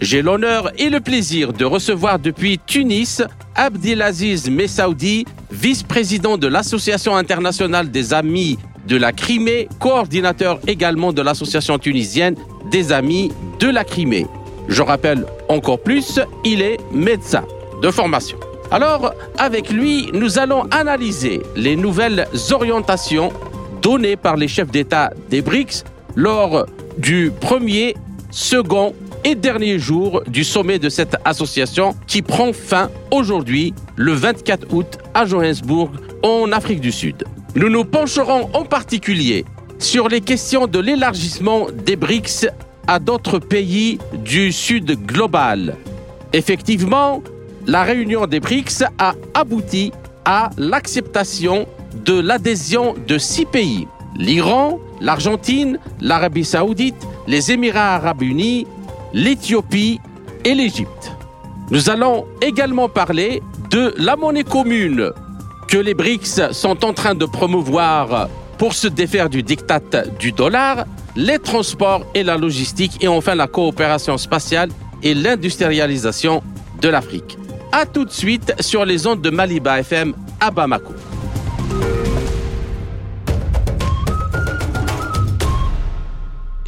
j'ai l'honneur et le plaisir de recevoir depuis Tunis Abdelaziz Messaoudi, vice-président de l'Association internationale des amis de la Crimée, coordinateur également de l'Association tunisienne des amis de la Crimée. Je rappelle encore plus, il est médecin de formation. Alors, avec lui, nous allons analyser les nouvelles orientations données par les chefs d'État des BRICS lors du premier, second et dernier jour du sommet de cette association qui prend fin aujourd'hui, le 24 août, à Johannesburg, en Afrique du Sud. Nous nous pencherons en particulier sur les questions de l'élargissement des BRICS à d'autres pays du Sud global. Effectivement, la réunion des BRICS a abouti à l'acceptation de l'adhésion de six pays. L'Iran, l'Argentine, l'Arabie saoudite, les Émirats arabes unis, l'Éthiopie et l'Égypte. Nous allons également parler de la monnaie commune que les BRICS sont en train de promouvoir pour se défaire du diktat du dollar, les transports et la logistique et enfin la coopération spatiale et l'industrialisation de l'Afrique. A tout de suite sur les ondes de Maliba FM à Bamako.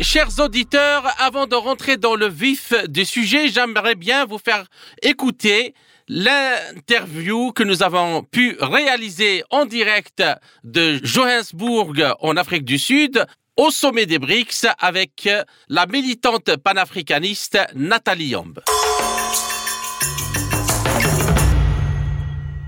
Chers auditeurs, avant de rentrer dans le vif du sujet, j'aimerais bien vous faire écouter l'interview que nous avons pu réaliser en direct de Johannesburg en Afrique du Sud au sommet des BRICS avec la militante panafricaniste Nathalie Yamb.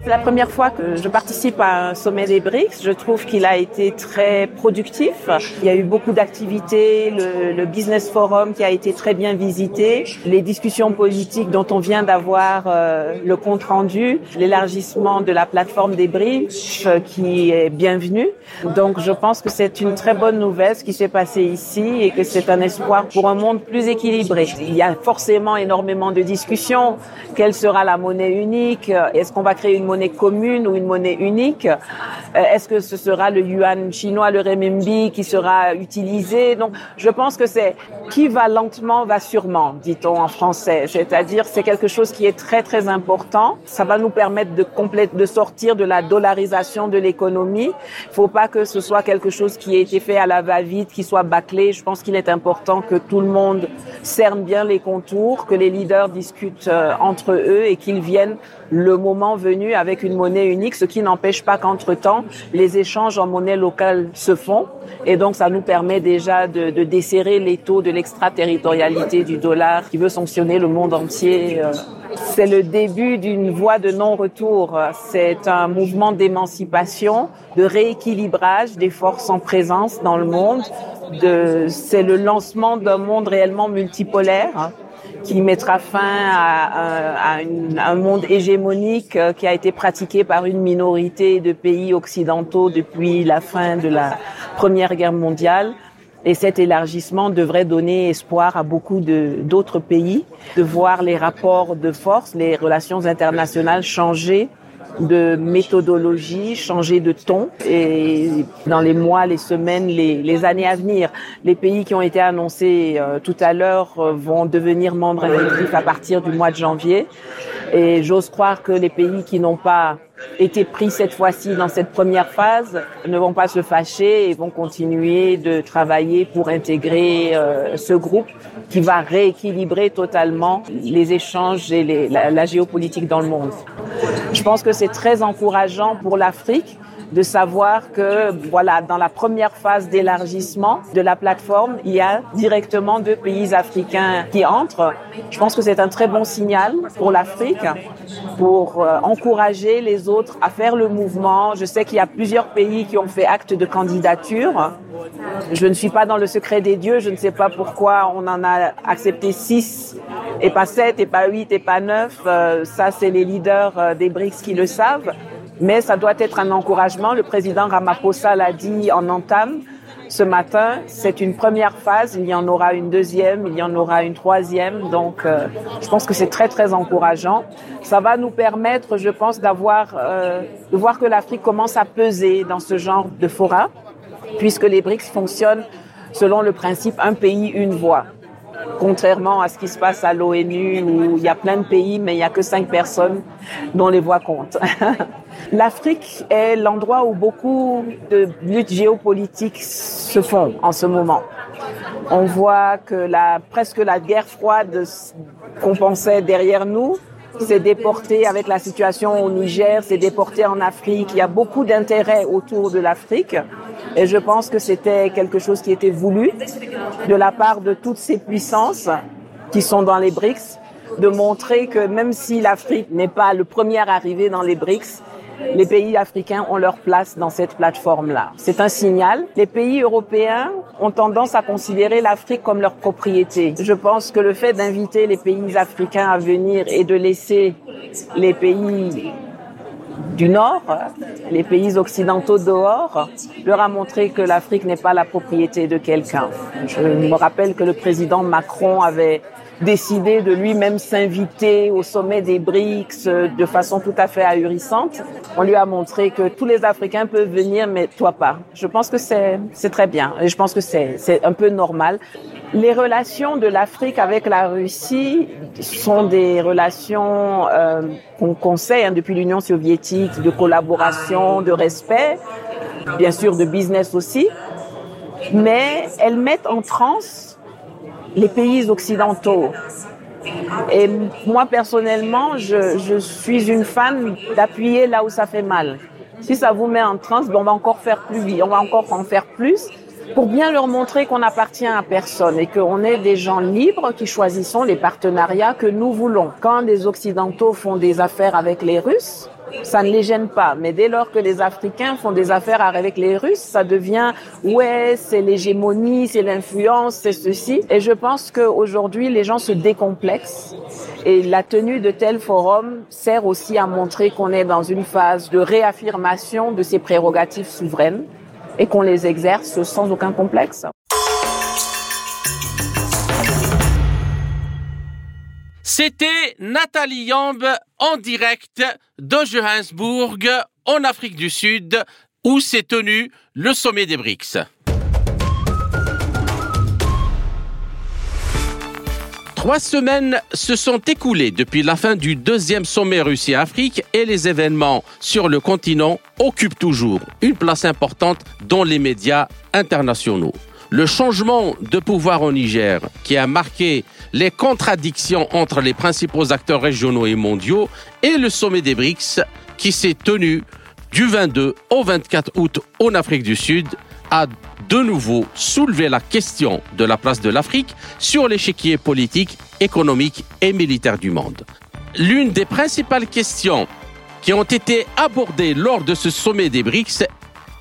C'est la première fois que je participe à un sommet des BRICS. Je trouve qu'il a été très productif. Il y a eu beaucoup d'activités, le, le, business forum qui a été très bien visité, les discussions politiques dont on vient d'avoir euh, le compte rendu, l'élargissement de la plateforme des BRICS euh, qui est bienvenu. Donc je pense que c'est une très bonne nouvelle ce qui s'est passé ici et que c'est un espoir pour un monde plus équilibré. Il y a forcément énormément de discussions. Quelle sera la monnaie unique? Est-ce qu'on va créer une monnaie commune ou une monnaie unique euh, Est-ce que ce sera le yuan chinois, le renminbi qui sera utilisé? Donc, je pense que c'est qui va lentement va sûrement, dit-on en français. C'est-à-dire, c'est quelque chose qui est très très important. Ça va nous permettre de de sortir de la dollarisation de l'économie. Il faut pas que ce soit quelque chose qui ait été fait à la va-vite, qui soit bâclé. Je pense qu'il est important que tout le monde cerne bien les contours, que les leaders discutent euh, entre eux et qu'ils viennent le moment venu avec une monnaie unique, ce qui n'empêche pas qu'entre-temps, les échanges en monnaie locale se font. Et donc, ça nous permet déjà de, de desserrer les taux de l'extraterritorialité du dollar qui veut sanctionner le monde entier. C'est le début d'une voie de non-retour. C'est un mouvement d'émancipation, de rééquilibrage des forces en présence dans le monde. C'est le lancement d'un monde réellement multipolaire qui mettra fin à, un monde hégémonique euh, qui a été pratiqué par une minorité de pays occidentaux depuis la fin de la Première Guerre mondiale. Et cet élargissement devrait donner espoir à beaucoup d'autres pays de voir les rapports de force, les relations internationales changer de méthodologie, changer de ton. Et dans les mois, les semaines, les, les années à venir, les pays qui ont été annoncés euh, tout à l'heure euh, vont devenir membres effectifs à partir du mois de janvier. Et j'ose croire que les pays qui n'ont pas été pris cette fois-ci dans cette première phase ne vont pas se fâcher et vont continuer de travailler pour intégrer euh, ce groupe qui va rééquilibrer totalement les échanges et la géopolitique dans le monde. Je pense que c'est très encourageant pour l'Afrique de savoir que voilà dans la première phase d'élargissement de la plateforme, il y a directement deux pays africains qui entrent. Je pense que c'est un très bon signal pour l'Afrique pour euh, encourager les autres à faire le mouvement. Je sais qu'il y a plusieurs pays qui ont fait acte de candidature. Je ne suis pas dans le secret des dieux, je ne sais pas pourquoi on en a accepté six et pas sept et pas huit et pas neuf. Euh, ça, c'est les leaders euh, des BRICS qui le savent. Mais ça doit être un encouragement. Le président Ramaphosa l'a dit en entame ce matin. C'est une première phase. Il y en aura une deuxième, il y en aura une troisième. Donc, euh, je pense que c'est très très encourageant. Ça va nous permettre, je pense, d'avoir, euh, de voir que l'Afrique commence à peser dans ce genre de fora, puisque les BRICS fonctionnent selon le principe un pays une voix contrairement à ce qui se passe à l'ONU où il y a plein de pays mais il n'y a que cinq personnes dont les voix comptent. L'Afrique est l'endroit où beaucoup de luttes géopolitiques se font en ce moment. On voit que la, presque la guerre froide qu'on pensait derrière nous s'est déportée avec la situation au Niger, s'est déportée en Afrique. Il y a beaucoup d'intérêt autour de l'Afrique. Et je pense que c'était quelque chose qui était voulu de la part de toutes ces puissances qui sont dans les BRICS, de montrer que même si l'Afrique n'est pas le premier arrivé dans les BRICS, les pays africains ont leur place dans cette plateforme-là. C'est un signal. Les pays européens ont tendance à considérer l'Afrique comme leur propriété. Je pense que le fait d'inviter les pays africains à venir et de laisser les pays du Nord, les pays occidentaux dehors, leur a montré que l'Afrique n'est pas la propriété de quelqu'un. Je me rappelle que le président Macron avait décidé de lui-même s'inviter au sommet des BRICS de façon tout à fait ahurissante. On lui a montré que tous les Africains peuvent venir, mais toi pas. Je pense que c'est très bien et je pense que c'est un peu normal. Les relations de l'Afrique avec la Russie sont des relations euh, qu'on conseille hein, depuis l'Union soviétique, de collaboration, de respect, bien sûr de business aussi, mais elles mettent en transe les pays occidentaux. Et moi personnellement, je, je suis une fan d'appuyer là où ça fait mal. Si ça vous met en transe, ben on va encore faire plus, on va encore en faire plus pour bien leur montrer qu'on n'appartient à personne et qu'on est des gens libres qui choisissons les partenariats que nous voulons. Quand les Occidentaux font des affaires avec les Russes, ça ne les gêne pas. Mais dès lors que les Africains font des affaires avec les Russes, ça devient ouais, c'est l'hégémonie, c'est l'influence, c'est ceci. Et je pense qu'aujourd'hui, les gens se décomplexent. Et la tenue de tels forums sert aussi à montrer qu'on est dans une phase de réaffirmation de ses prérogatives souveraines et qu'on les exerce sans aucun complexe. C'était Nathalie Yamb en direct de Johannesburg, en Afrique du Sud, où s'est tenu le sommet des BRICS. Trois semaines se sont écoulées depuis la fin du deuxième sommet Russie-Afrique et les événements sur le continent occupent toujours une place importante dans les médias internationaux. Le changement de pouvoir au Niger, qui a marqué les contradictions entre les principaux acteurs régionaux et mondiaux, et le sommet des BRICS, qui s'est tenu du 22 au 24 août en Afrique du Sud, a de nouveau soulevé la question de la place de l'Afrique sur l'échiquier politique, économique et militaire du monde. L'une des principales questions qui ont été abordées lors de ce sommet des BRICS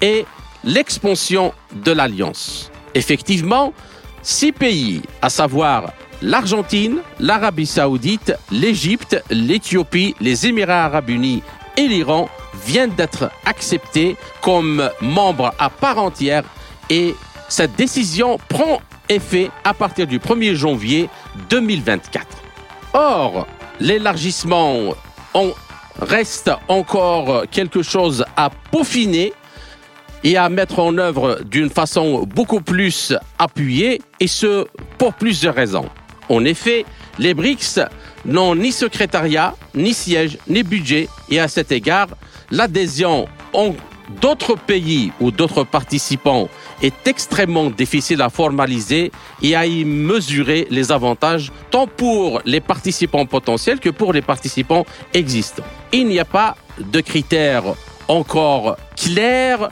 est l'expansion de l'alliance. Effectivement, six pays, à savoir l'Argentine, l'Arabie saoudite, l'Égypte, l'Éthiopie, les Émirats arabes unis et l'Iran, viennent d'être acceptés comme membres à part entière et cette décision prend effet à partir du 1er janvier 2024. Or, l'élargissement reste encore quelque chose à peaufiner et à mettre en œuvre d'une façon beaucoup plus appuyée, et ce, pour plusieurs raisons. En effet, les BRICS n'ont ni secrétariat, ni siège, ni budget, et à cet égard, l'adhésion d'autres pays ou d'autres participants est extrêmement difficile à formaliser et à y mesurer les avantages tant pour les participants potentiels que pour les participants existants. Il n'y a pas de critères encore clairs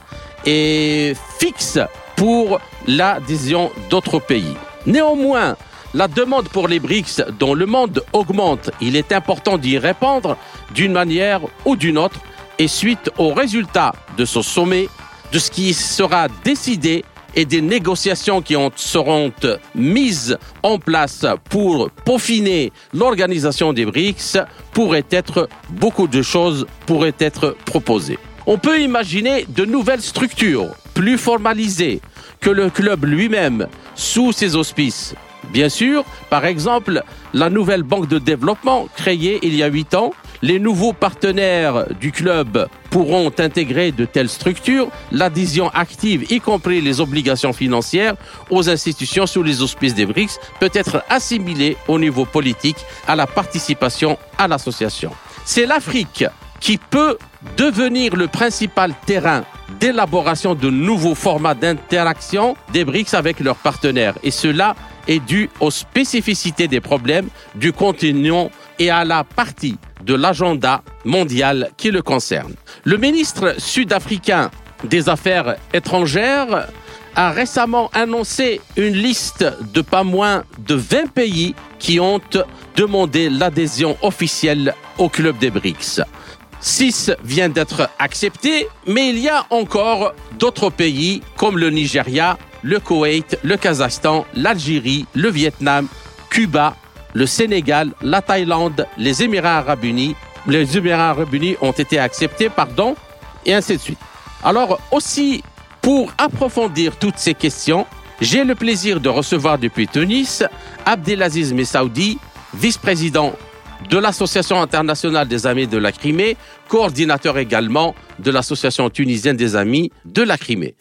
et fixes pour l'adhésion d'autres pays. Néanmoins, la demande pour les BRICS dont le monde augmente, il est important d'y répondre d'une manière ou d'une autre et suite aux résultats de ce sommet, de ce qui sera décidé et des négociations qui seront mises en place pour peaufiner l'organisation des BRICS, pourrait être, beaucoup de choses pourraient être proposées. On peut imaginer de nouvelles structures plus formalisées que le club lui-même sous ses auspices. Bien sûr, par exemple, la nouvelle banque de développement créée il y a huit ans les nouveaux partenaires du club pourront intégrer de telles structures, l'adhésion active, y compris les obligations financières, aux institutions sous les auspices des BRICS, peut être assimilée au niveau politique à la participation à l'association. C'est l'Afrique qui peut devenir le principal terrain d'élaboration de nouveaux formats d'interaction des BRICS avec leurs partenaires. Et cela est dû aux spécificités des problèmes du continent et à la partie de l'agenda mondial qui le concerne. Le ministre sud-africain des Affaires étrangères a récemment annoncé une liste de pas moins de 20 pays qui ont demandé l'adhésion officielle au club des BRICS. Six vient d'être accepté, mais il y a encore d'autres pays comme le Nigeria, le Koweït, le Kazakhstan, l'Algérie, le Vietnam, Cuba, le Sénégal, la Thaïlande, les Émirats arabes unis, les Émirats arabes unis ont été acceptés, pardon, et ainsi de suite. Alors aussi, pour approfondir toutes ces questions, j'ai le plaisir de recevoir depuis Tunis Abdelaziz Messaoudi, vice-président de l'Association internationale des amis de la Crimée, coordinateur également de l'Association tunisienne des amis de la Crimée.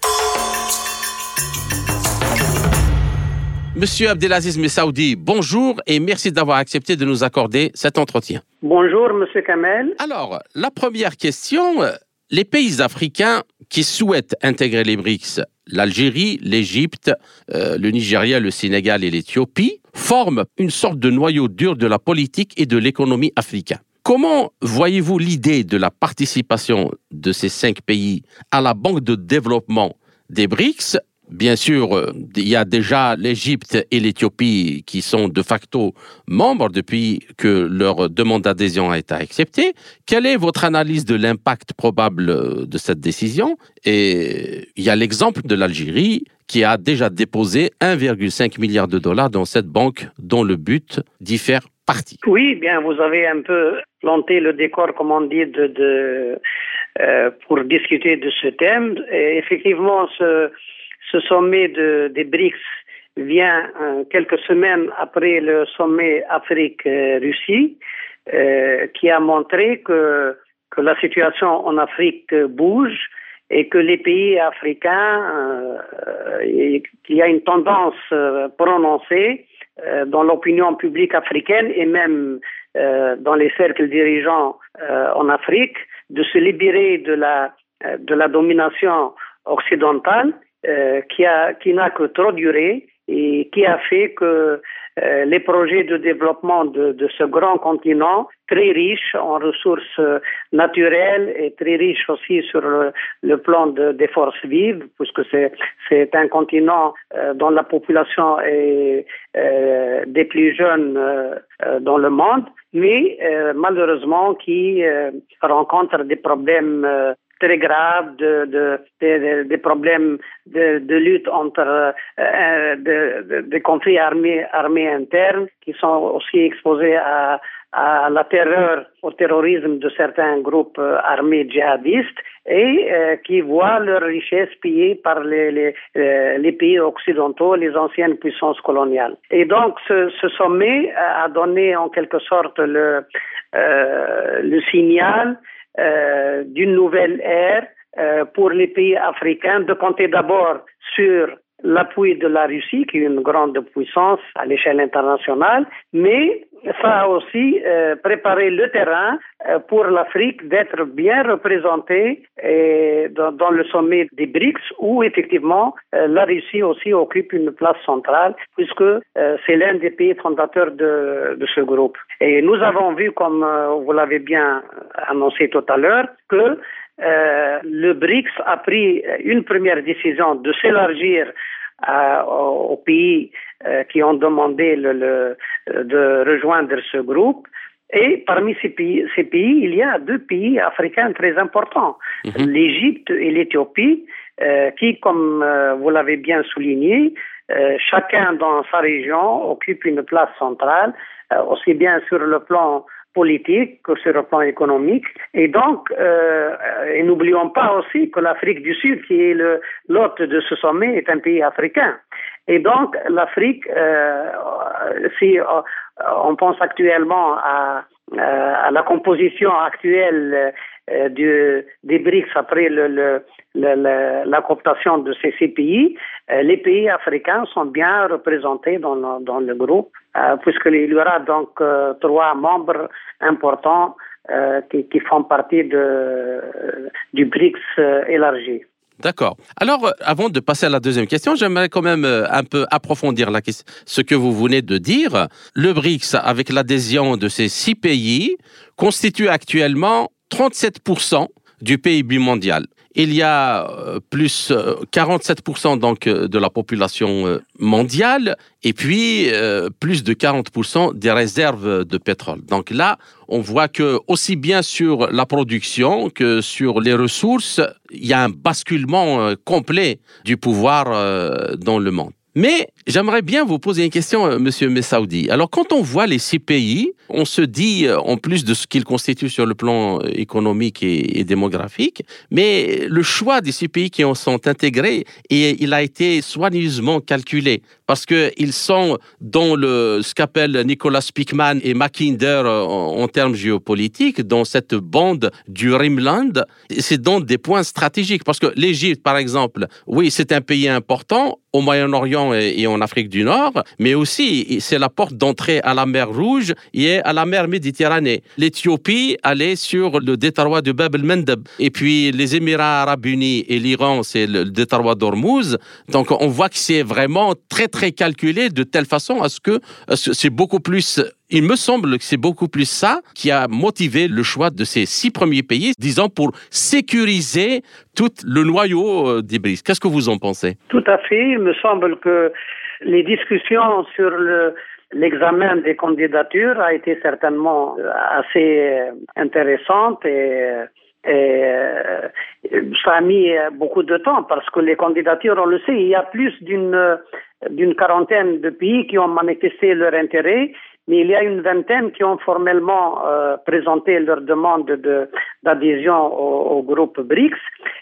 Monsieur Abdelaziz Messaoudi, bonjour et merci d'avoir accepté de nous accorder cet entretien. Bonjour, Monsieur Kamel. Alors, la première question, les pays africains qui souhaitent intégrer les BRICS, l'Algérie, l'Égypte, euh, le Nigeria, le Sénégal et l'Éthiopie, forment une sorte de noyau dur de la politique et de l'économie africaine. Comment voyez-vous l'idée de la participation de ces cinq pays à la Banque de développement des BRICS? Bien sûr, euh, il y a déjà l'Égypte et l'Éthiopie qui sont de facto membres depuis que leur demande d'adhésion a été acceptée. Quelle est votre analyse de l'impact probable euh, de cette décision? Et il y a l'exemple de l'Algérie qui a déjà déposé 1,5 milliard de dollars dans cette banque dont le but diffère partie. Oui, bien, vous avez un peu planté le décor, comme on dit, de, euh, pour discuter de ce thème. Et effectivement, ce ce sommet de, des BRICS vient euh, quelques semaines après le sommet Afrique-Russie, euh, qui a montré que, que la situation en Afrique bouge et que les pays africains, euh, y a une tendance euh, prononcée euh, dans l'opinion publique africaine et même dans les cercles dirigeants en Afrique de se libérer de la, de la domination occidentale euh, qui qui n'a que trop duré et qui a fait que euh, les projets de développement de, de, ce grand continent, très riche en ressources naturelles et très riche aussi sur le, plan de, des forces vives, puisque c'est, un continent euh, dont la population est euh, des plus jeunes dans le monde, mais malheureusement qui rencontre des problèmes très graves, de, de, des problèmes de, de, lutte entre euh, des conflits armés, armés internes qui sont aussi exposés à, à la terreur, au terrorisme de certains groupes euh, armés djihadistes et euh, qui voient leurs richesses pillées par les, les, euh, les, pays occidentaux, les anciennes puissances coloniales. Et donc ce, ce sommet a donné en quelque sorte le, le signal euh, d'une nouvelle ère euh, pour les pays africains de compter d'abord sur l'appui de la Russie, qui est une grande puissance à l'échelle internationale, mais ça a aussi euh, préparé le terrain euh, pour l'Afrique d'être bien représentée et dans, le sommet des BRICS, où effectivement euh, la Russie aussi occupe une place centrale, puisque euh, c'est l'un des pays fondateurs de, ce groupe. Et nous avons vu, comme euh, vous l'avez bien annoncé tout à l'heure, que euh, le BRICS a pris une première décision de s'élargir aux pays euh, qui ont demandé le, le, de rejoindre ce groupe Et parmi ces pays, ces pays, il y a deux pays africains très importants, Mhm. l'Égypte et l'Éthiopie, euh, qui, comme euh, vous l'avez bien souligné, euh, chacun dans sa région occupe une place centrale, euh, aussi bien sur le plan politique que sur le plan économique. Et donc, euh, et n'oublions pas aussi que l'Afrique du Sud, qui est l'hôte de ce sommet, est un pays africain. Et donc, l'Afrique, euh, si on pense actuellement à, à la composition actuelle euh, du, des BRICS après le, le, le- la cooptation de ces six pays, euh, les pays africains sont bien représentés dans le, dans le groupe, euh, puisqu'il y aura donc euh, trois membres importants euh, qui, qui font partie de, du BRICS euh, élargi. D'accord. Alors, euh, avant de passer à la deuxième question, j'aimerais quand même euh, un peu approfondir la question, ce que vous venez de dire. Le BRICS, avec l'adhésion de ces six pays, constitue actuellement 37% du PIB mondial. Il y a euh, plus euh, 47% donc euh, de la population euh, mondiale et puis euh, plus de 40% des réserves de pétrole. Donc là, on voit que aussi bien sur la production que sur les ressources, il y a un basculement euh, complet du pouvoir euh, dans le monde. Mais j'aimerais bien vous poser une question, euh, Monsieur Messaoudi. Alors, quand on voit les six pays, on se dit, euh, en plus de ce qu'ils constituent sur le plan euh, économique et, démographique, mais le choix des six pays qui en sont intégrés, et il a été soigneusement calculé parce que ils sont dans le ce qu'appelle Nicolas Spickman et Mackinder en, termes géopolitiques, dans cette bande du Rimland. C'est dans des points stratégiques parce que l'Égypte, par exemple, oui, c'est un pays important au Moyen-Orient et, et en Afrique du Nord, mais aussi c'est la porte d'entrée à la mer Rouge et à la mer Méditerranée. L'Éthiopie, est sur le détroit de Bab el-Mandeb. Et puis les Émirats arabes unis et l'Iran, c'est le, détroit d'Ormuz. Donc on voit que c'est vraiment très très calculé de telle façon à ce que c'est beaucoup plus il me semble que c'est beaucoup plus ça qui a motivé le choix de ces six premiers pays, disons, pour sécuriser tout le noyau euh, des BRICS. Qu'est-ce que vous en pensez? Tout à fait. Il me semble que les discussions sur le l'examen des candidatures a été certainement euh, assez euh, intéressante et, et, euh, ça a mis beaucoup de temps parce que les candidatures, on le sait, il y a plus d'une d'une quarantaine de pays qui ont manifesté leur intérêt, mais il y a une vingtaine qui ont formellement euh, présenté leur demande de- d'adhésion au, au groupe BRICS.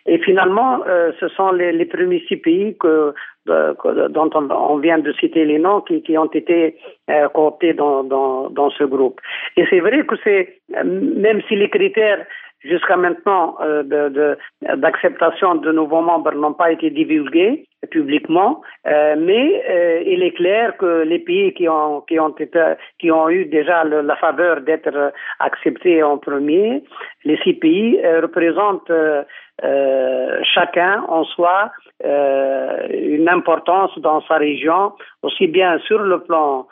Et finalement, euh, ce sont les, les premiers six pays que, que- dont on, on vient de citer les noms qui, qui ont été euh, cooptés dans, dans, dans ce groupe. Et c'est vrai que c'est, euh, même si les critères jusqu'à maintenant euh, de- de- d'acceptation de, nouveaux membres n'ont pas été divulgués publiquement, euh, mais euh, il est clair que les pays qui ont qui ont été qui ont eu déjà la faveur d'être acceptés en premier, les six pays euh, représentent euh, euh, chacun en soi une importance dans sa région, aussi bien sur le plan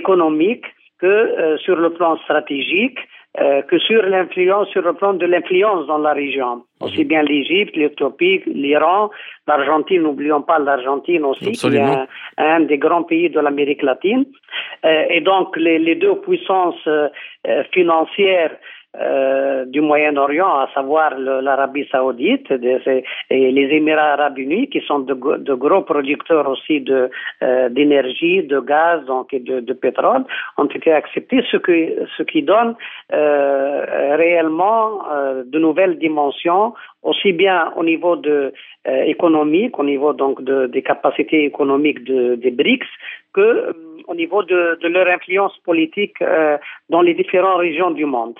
économique que sur le plan stratégique, euh, que sur l'influence, sur le plan de l'influence dans la région. Aussi bien l'Égypte, l'Éthiopie, l'Iran, l'Argentine, n'oublions pas l'Argentine aussi, Absolument. qui est un, un des grands pays de l'Amérique latine. Euh, et donc les, les deux puissances euh, euh, financières euh, du Moyen-Orient, à savoir l'Arabie saoudite et les Émirats arabes unis, qui sont de, gros producteurs aussi euh, d'énergie, de gaz donc et de, pétrole, ont été acceptés, ce qui donne euh, réellement de nouvelles dimensions, aussi bien au niveau de euh, économique, au niveau donc de, des capacités économiques de, des BRICS, que euh, au niveau de, de leur influence politique euh, dans les différentes régions du monde.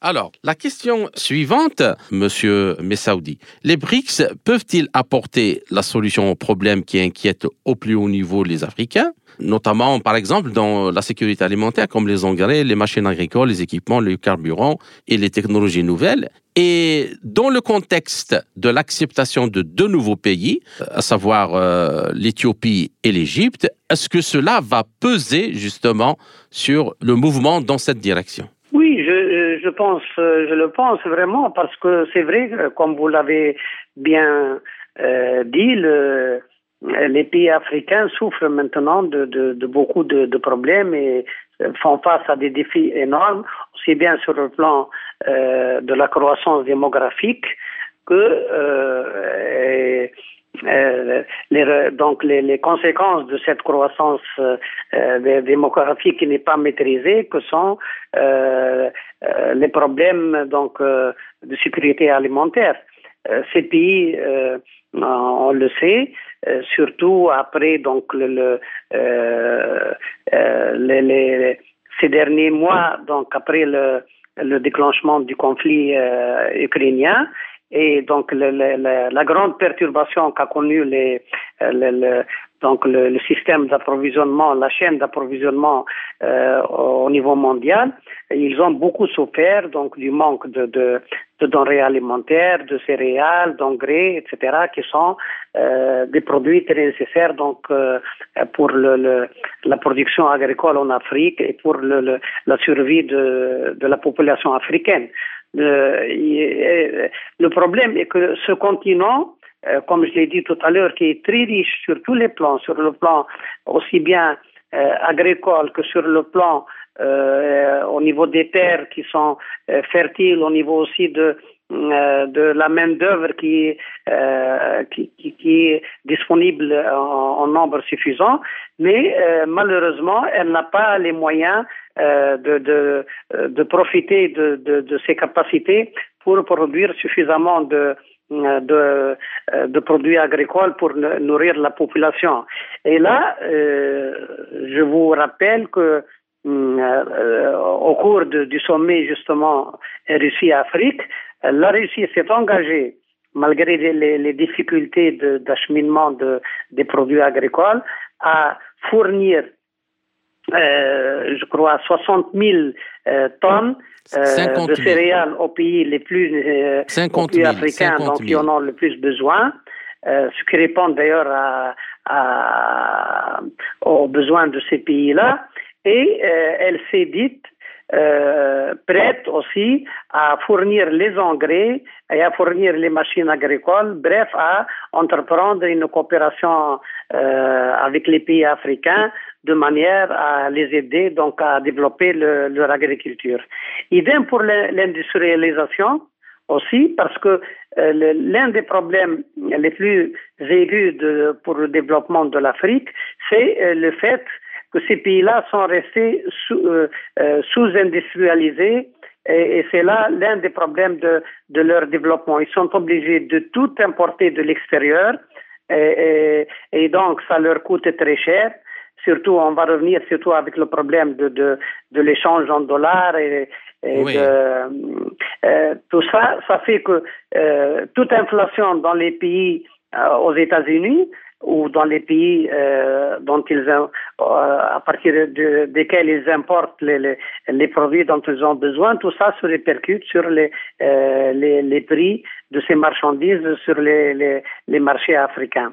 Alors, la question suivante, Monsieur Messaoudi, les BRICS peuvent-ils apporter la solution aux problèmes qui inquiètent au plus haut niveau les Africains, notamment par exemple dans la sécurité alimentaire comme les engrais, les machines agricoles, les équipements, le carburant et les technologies nouvelles. Et dans le contexte de l'acceptation de deux nouveaux pays, à savoir euh, l'Éthiopie et l'Égypte, est-ce que cela va peser justement sur le mouvement dans cette direction? Oui, je, je pense, je le pense vraiment parce que c'est vrai, comme vous l'avez bien euh, dit, le, les pays africains souffrent maintenant de, beaucoup de, problèmes et font face à des défis énormes, aussi bien sur le plan de la croissance démographique que euh, les, donc les, conséquences de cette croissance euh, démographique qui n'est pas maîtrisée, que sont euh, euh les problèmes donc de sécurité alimentaire. ces pays, on le sait, surtout après donc le, le les, les, ces derniers mois, donc après le, le déclenchement du conflit ukrainien, et donc le, le, la grande perturbation qu'a connue les, le, donc le, système d'approvisionnement, la chaîne d'approvisionnement euh, au niveau mondial, ils ont beaucoup souffert donc du manque de, de, de denrées alimentaires, de céréales, d'engrais, etc., qui sont euh, des produits très nécessaires donc euh, pour le, le, la production agricole en Afrique et pour le, la survie de, de la population africaine. Le, le problème est que ce continent, euh, comme je l'ai dit tout à l'heure, qui est très riche sur tous les plans, sur le plan aussi bien euh, agricole que sur le plan euh, au niveau des terres qui sont fertiles, au niveau aussi de de la main d'œuvre qui, qui, qui, qui, est disponible en, en nombre suffisant, mais malheureusement, elle n'a pas les moyens euh, de, de, euh, de, profiter de, de, de, ses capacités pour produire suffisamment de, euh, de, de produits agricoles pour nourrir la population. Et là, euh, je vous rappelle que euh, au cours du sommet justement Russie-Afrique, la Russie s'est engagée malgré les, les difficultés d'acheminement de, des produits agricoles, à fournir euh, je crois, 60 000 euh, tonnes euh, de céréales aux pays les plus, euh, aux pays africains, donc qui en ont le plus besoin. Euh, ce qui répond d'ailleurs à, à, aux besoins de ces pays-là. Et elle s'est dite euh, prête aussi à fournir les engrais et à fournir les machines agricoles, bref, à entreprendre une coopération euh, avec les pays africains de manière à les aider donc à développer le, leur agriculture. Idem pour l'industrialisation aussi parce que euh, l'un des problèmes les plus aigus pour le développement de l'Afrique, c'est euh, le fait que ces pays-là sont restés euh, sous-industrialisés et, c'est là l'un des problèmes de, leur développement. Ils sont obligés de tout importer de l'extérieur et, donc ça leur coûte très cher. Surtout, on va revenir surtout avec le problème de, de, de l'échange en dollars et, et oui. de, euh, tout ça. Ça fait que euh, toute inflation dans les pays euh, aux États-Unis ou dans les pays euh, dont ils euh, à partir de, desquels ils importent les, les, les, produits dont ils ont besoin, tout ça se répercute sur les, euh, les, les, prix de ces marchandises sur les, les, les marchés africains.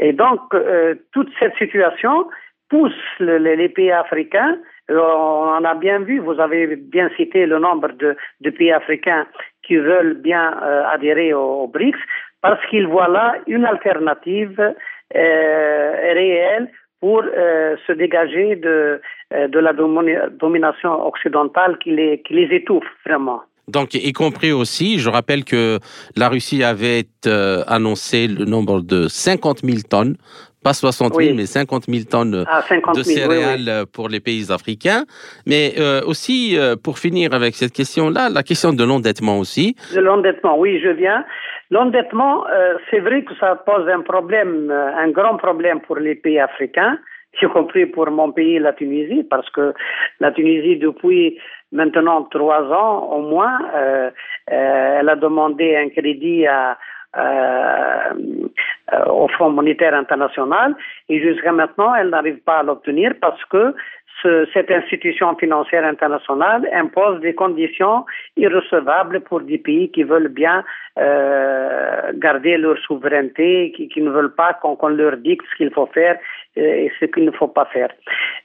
Et donc, euh, toute cette situation pousse les pays africains on en a bien vu, vous avez bien cité le nombre de, pays africains qui veulent bien euh, adhérer au, BRICS, parce qu'ils voient là une alternative euh, réelle pour euh, se dégager de, euh, la domination occidentale qui les, étouffe vraiment. Donc, y compris aussi, je rappelle que la Russie avait euh, annoncé le nombre de 50 000 tonnes, pas 60 000, oui. mais 50 000 tonnes ah, 50 000, de céréales oui, oui. pour les pays africains. Mais euh, aussi, euh, pour finir avec cette question-là, la question de l'endettement aussi. De l'endettement, oui, je viens. L'endettement, euh, c'est vrai que ça pose un problème, euh, un grand problème pour les pays africains, y compris pour mon pays, la Tunisie, parce que la Tunisie, depuis maintenant trois ans au moins, euh, euh elle a demandé un crédit à, euh, au Fonds monétaire international et jusqu'à maintenant, elle n'arrive pas à l'obtenir parce que ce, cette institution financière internationale impose des conditions irrecevables pour des pays qui veulent bien euh, garder leur souveraineté, qui, ne veulent pas qu'on qu leur dicte ce qu'il faut faire et ce qu'il ne faut pas faire.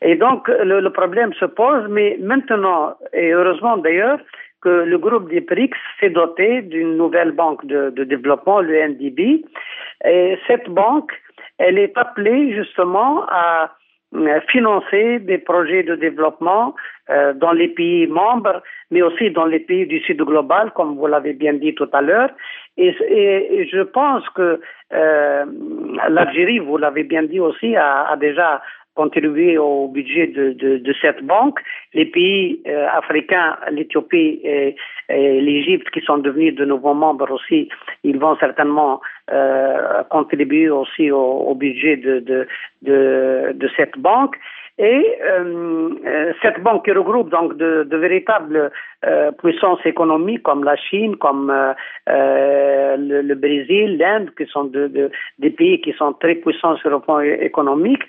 Et donc, le, le problème se pose, mais maintenant, et heureusement d'ailleurs, que le groupe des BRICS s'est doté d'une nouvelle banque de, développement, le NDB. Et cette banque, elle est appelée justement à, financer des projets de développement dans les pays membres, mais aussi dans les pays du Sud global, comme vous l'avez bien dit tout à l'heure. Et, je pense que l'Algérie, vous l'avez bien dit aussi, a déjà contribuer au budget de, cette banque. Les pays euh, africains, l'Éthiopie et, l'Égypte, qui sont devenus de nouveaux membres aussi, ils vont certainement euh, contribuer aussi au, budget de cette banque. Et euh, euh, cette banque qui regroupe donc de, de véritables euh, puissances économiques comme la Chine, comme euh, euh, le, le, Brésil, l'Inde, qui sont de, de, des pays qui sont très puissants sur le plan économique.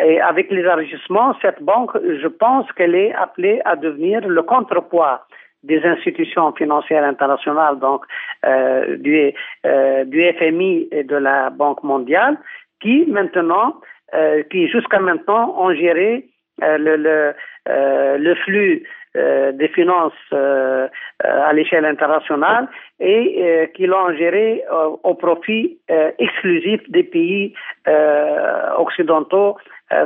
Et avec l'élargissement, cette banque, je pense qu'elle est appelée à devenir le contrepoids des institutions financières internationales, donc euh, du, du FMI et de la Banque mondiale, qui maintenant qui jusqu'à maintenant ont géré euh, le, le, euh, le, flux des finances à l'échelle internationale et qui l'ont géré au profit exclusif des pays occidentaux,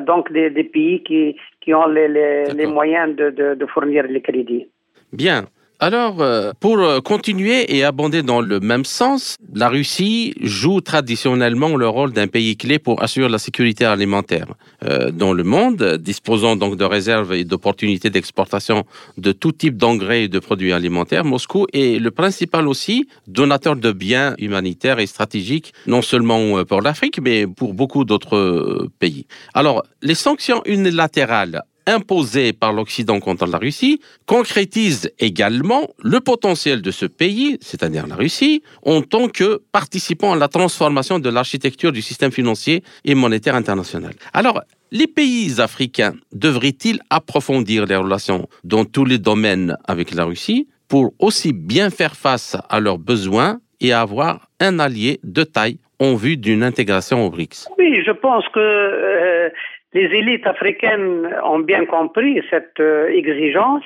donc des, des, pays qui, qui ont les, les, les moyens de, de, de fournir les crédits. Bien. Alors, euh, pour euh, continuer et abonder dans le même sens, la Russie joue traditionnellement le rôle d'un pays clé pour assurer la sécurité alimentaire euh, dans le monde, disposant donc de réserves et d'opportunités d'exportation de tout type d'engrais et de produits alimentaires. Moscou est le principal aussi donateur de biens humanitaires et stratégiques, non seulement pour l'Afrique, mais pour beaucoup d'autres pays. Alors, les sanctions unilatérales imposée par l'Occident contre la Russie concrétise également le potentiel de ce pays, c'est-à-dire la Russie, en tant que participant à la transformation de l'architecture du système financier et monétaire international. Alors, les pays africains devraient-ils approfondir les relations dans tous les domaines avec la Russie pour aussi bien faire face à leurs besoins et avoir un allié de taille en vue d'une intégration au BRICS? Oui, je pense que euh, les élites africaines ont bien compris cette euh, exigence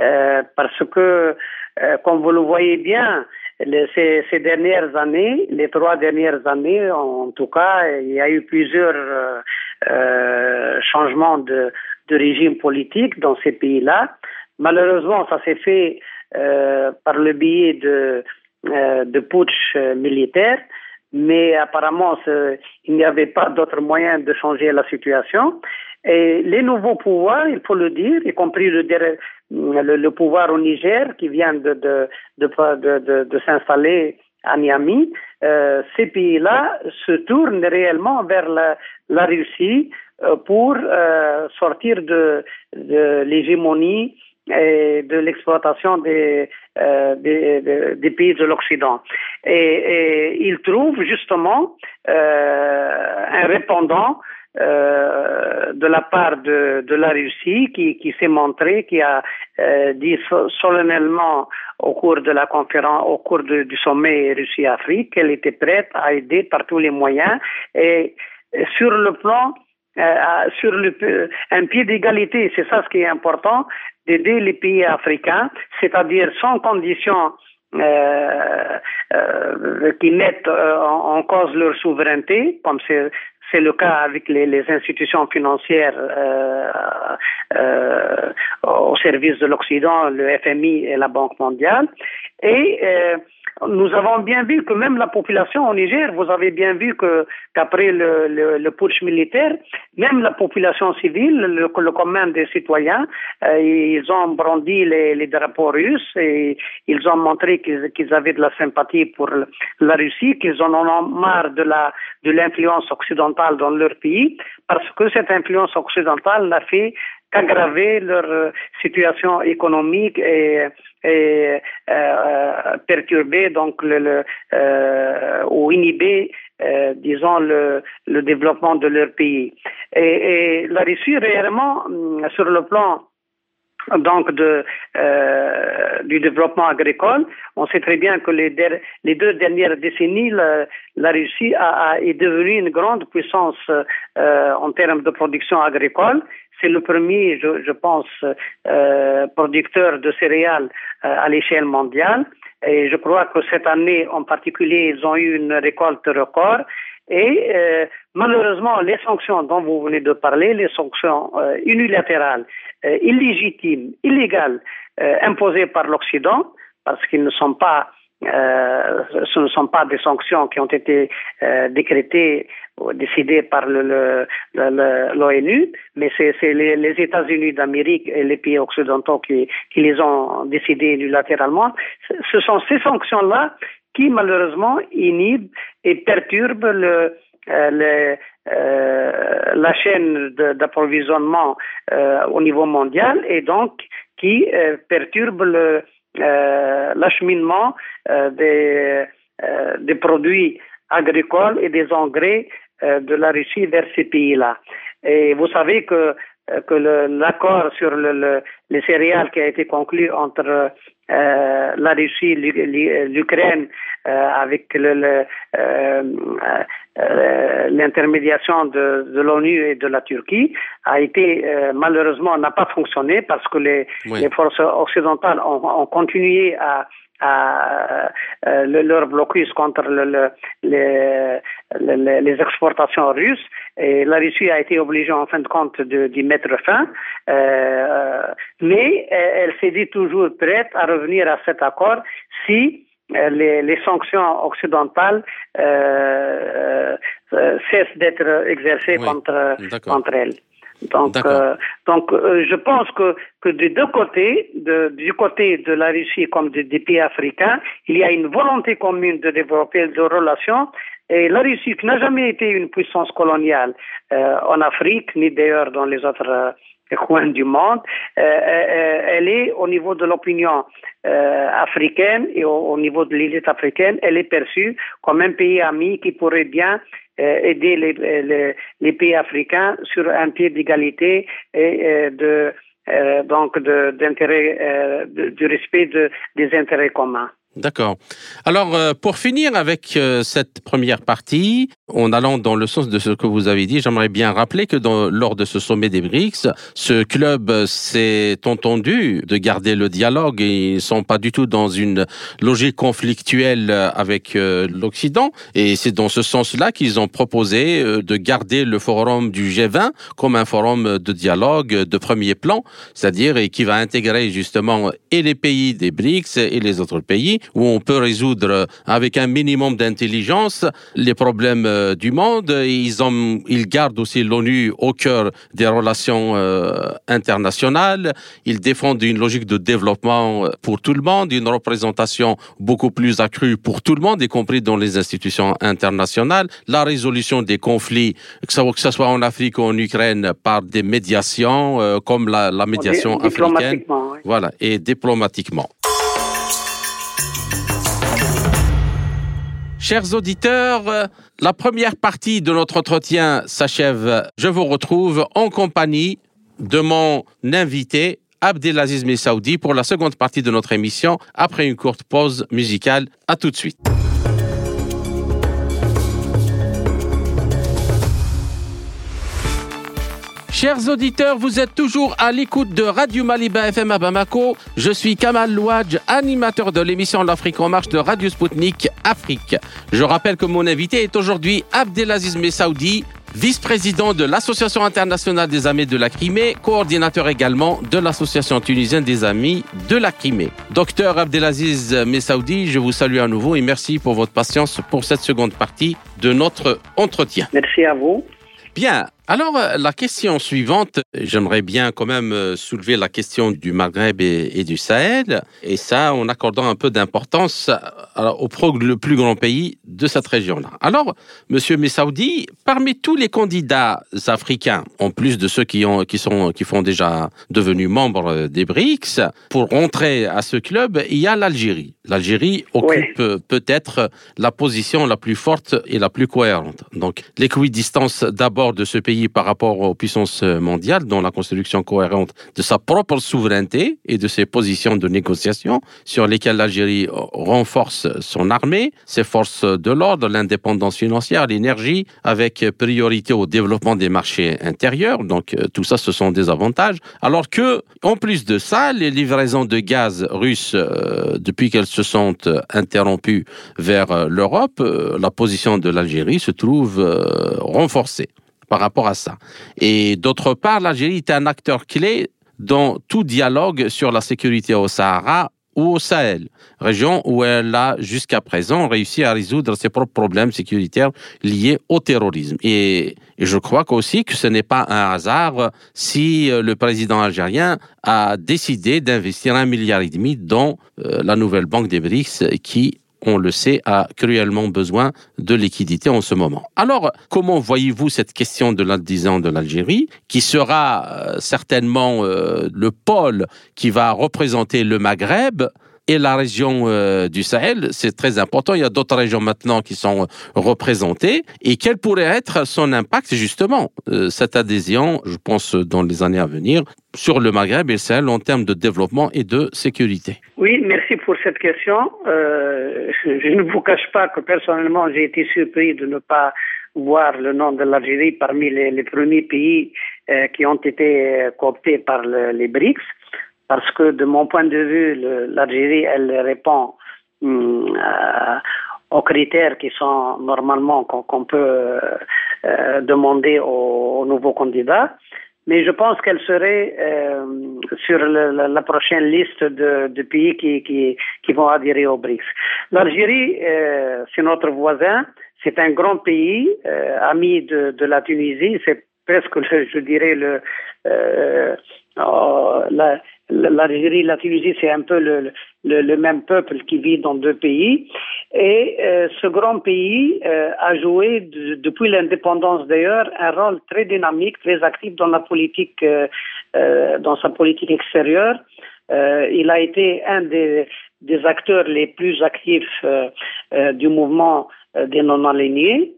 euh, parce que, euh, comme vous le voyez bien, ces, dernières années, les trois dernières années, en tout cas, il y a eu plusieurs euh, euh, changements de, de, régime politique dans ces pays-là. Malheureusement, ça s'est fait par le biais de, de putsch militaires mais apparemment il n'y avait pas d'autre moyen de changer la situation. Et les nouveaux pouvoirs, il faut le dire, y compris le, pouvoir au Niger qui vient de, s'installer à Niamey, euh, ces pays-là se tournent réellement vers la, Russie euh, pour euh, sortir de l'hégémonie et de l'exploitation des, euh, des, des, pays de l'Occident. Et, et, il trouve justement euh, un répondant euh, de la part de, de, la Russie qui, qui s'est montré, qui a euh, dit solennellement au cours de la conférence, au cours de, du sommet Russie-Afrique, qu'elle était prête à aider par tous les moyens et, sur le plan sur le, un pied d'égalité, c'est ça ce qui est important, d'aider les pays africains, c'est-à-dire sans condition euh, euh, qui mettent euh, en, cause leur souveraineté, comme c'est c'est le cas avec les, institutions financières euh, euh, au service de l'Occident, le FMI et la Banque mondiale. Et euh, nous avons bien vu que même la population au Niger, vous avez bien vu que qu'après le, le, putsch militaire, même la population civile, le, le commun des citoyens, ils ont brandi les, les, drapeaux russes et ils ont montré qu'ils qu avaient de la sympathie pour la Russie, qu'ils en ont marre de la de l'influence occidentale dans leur pays, parce que cette influence occidentale n'a fait qu'aggraver leur euh, situation économique et, euh, perturber donc euh, ou inhiber disons le, le, développement de leur pays. Et, et la Russie réellement sur le plan donc de, euh, du développement agricole. On sait très bien que les, deux dernières décennies, la, Russie a, a, est devenue une grande puissance euh, en termes de production agricole. C'est le premier, je, je pense, euh, producteur de céréales euh, à l'échelle mondiale. Et je crois que cette année en particulier, ils ont eu une récolte record. Et euh, malheureusement, les sanctions dont vous venez de parler, les sanctions euh, unilatérales, euh, illégitimes, illégales, imposées par l'Occident, parce qu'ils ne sont pas euh, ce ne sont pas des sanctions qui ont été euh, décrétées ou décidées par l'ONU, le, mais c'est les, les États-Unis d'Amérique et les pays occidentaux qui, qui les ont décidées unilatéralement. Ce sont ces sanctions-là qui malheureusement inhibent et perturbent le, euh, euh, la chaîne d'approvisionnement euh, au niveau mondial et donc qui euh, l'acheminement des, des produits agricoles et des engrais de la Russie vers ces pays-là. Et vous savez que que l'accord sur le, les céréales qui a été conclu entre euh, la Russie, l'Ukraine, euh, avec l'intermédiation de, de l'ONU et de la Turquie, a été malheureusement n'a pas fonctionné parce que les, les forces occidentales ont, ont continué à à euh, leur blocus contre le, les, les, exportations russes. Et la Russie a été obligée en fin de compte d'y mettre fin, euh, mais elle s'est dit toujours prête à revenir à cet accord si euh, les, les, sanctions occidentales euh, euh, cessent d'être exercées contre, contre elles. Donc, euh, donc euh, je pense que, que des deux côtés, de, du côté de la Russie comme des pays africains, il y a une volonté commune de développer des relations. Et la Russie, qui n'a jamais été une puissance coloniale euh, en Afrique, ni d'ailleurs dans les autres coins du monde, elle est au niveau de l'opinion africaine et au, au niveau de l'élite africaine, elle est perçue comme un pays ami qui pourrait bien euh, aider les, les, pays africains sur un pied d'égalité et euh, de euh, donc d'intérêt du respect de, des intérêts communs. D'accord. Alors, euh, pour finir avec euh, cette première partie, en allant dans le sens de ce que vous avez dit, j'aimerais bien rappeler que dans, lors de ce sommet des BRICS, ce club s'est entendu de garder le dialogue et ils sont pas du tout dans une logique conflictuelle avec euh, l'Occident. Et c'est dans ce sens-là qu'ils ont proposé de garder le forum du G20 comme un forum de dialogue de premier plan, c'est-à-dire qui va intégrer justement et les pays des BRICS et les autres pays où on peut résoudre avec un minimum d'intelligence les problèmes euh, du monde. Ils, ont, ils gardent aussi l'ONU au cœur des relations euh, internationales. Ils défendent une logique de développement euh, pour tout le monde, une représentation beaucoup plus accrue pour tout le monde, y compris dans les institutions internationales. La résolution des conflits, que ce soit en Afrique ou en Ukraine, par des médiations comme la, la médiation africaine. Voilà, et diplomatiquement. Chers auditeurs, la première partie de notre entretien s'achève. Je vous retrouve en compagnie de mon invité, Abdelaziz Messaoudi, pour la seconde partie de notre émission, après une courte pause musicale. À tout de suite. Chers auditeurs, vous êtes toujours à l'écoute de Radio Maliba FM à Bamako. Je suis Kamal Louadj, animateur de l'émission L'Afrique en marche de Radio Sputnik Afrique. Je rappelle que mon invité est aujourd'hui Abdelaziz Messaoudi, vice-président de l'Association internationale des amis de la Crimée, coordinateur également de l'Association tunisienne des amis de la Crimée. Docteur Abdelaziz Messaoudi, je vous salue à nouveau et merci pour votre patience pour cette seconde partie de notre entretien. Merci à vous. Bien, alors, euh, la question suivante, j'aimerais bien quand même euh, soulever la question du Maghreb et, du Sahel, et ça en accordant un peu d'importance au le plus grand pays de cette région-là. Alors, Monsieur Messaoudi, parmi tous les candidats africains, en plus de ceux qui, ont, qui, sont, qui font déjà devenus membres des BRICS, pour rentrer à ce club, il y a l'Algérie. L'Algérie occupe peut-être la position la plus forte et la plus cohérente. Donc, l'équidistance d'abord de ce pays par rapport aux puissances mondiales dans la construction cohérente de sa propre souveraineté et de ses positions de négociation sur lesquelles l'Algérie renforce son armée, ses forces de l'ordre, l'indépendance financière, l'énergie, avec priorité au développement des marchés intérieurs. Donc euh, tout ça, ce sont des avantages. Alors que, en plus de ça, les livraisons de gaz russes, euh, depuis qu'elles se sont interrompues vers euh, l'Europe, la position de l'Algérie se trouve renforcée par rapport à ça. Et d'autre part, l'Algérie est un acteur clé dans tout dialogue sur la sécurité au Sahara ou au Sahel, région où elle a jusqu'à présent réussi à résoudre ses propres problèmes sécuritaires liés au terrorisme. Et, je crois aussi que ce n'est pas un hasard si euh, le président algérien a décidé d'investir un milliard et demi dans euh, la nouvelle banque des BRICS qui on le sait, a cruellement besoin de liquidité en ce moment. Alors, comment voyez-vous cette question de l'adhésion de l'Algérie, qui sera euh, certainement euh, le pôle qui va représenter le Maghreb et la région euh, du Sahel, c'est très important. Il y a d'autres régions maintenant qui sont représentées. Et quel pourrait être son impact, justement, cette adhésion, je pense, dans les années à venir, sur le Maghreb et le Sahel en termes de développement et de sécurité? Oui, merci pour cette question. Euh, je ne vous cache pas que personnellement, j'ai été surpris de ne pas voir le nom de l'Algérie parmi les, premiers pays euh, qui ont été cooptés par les BRICS, parce que de mon point de vue, l'Algérie, elle répond hum, aux critères qui sont normalement qu'on peut euh, demander aux nouveaux candidats. Mais je pense qu'elle serait euh, sur la, prochaine liste de, pays qui, vont adhérer au BRICS. L'Algérie, euh, c'est notre voisin, c'est un grand pays, euh, ami de, la Tunisie, c'est presque, je dirais, le, euh, oh, la, l'Algérie, la Tunisie, c'est un peu le, le, le, même peuple qui vit dans deux pays. Et euh, ce grand pays euh, a joué, depuis l'indépendance d'ailleurs, un rôle très dynamique, très actif dans la politique, euh, euh dans sa politique extérieure. Euh, il a été un des, des, acteurs les plus actifs du mouvement des non-alignés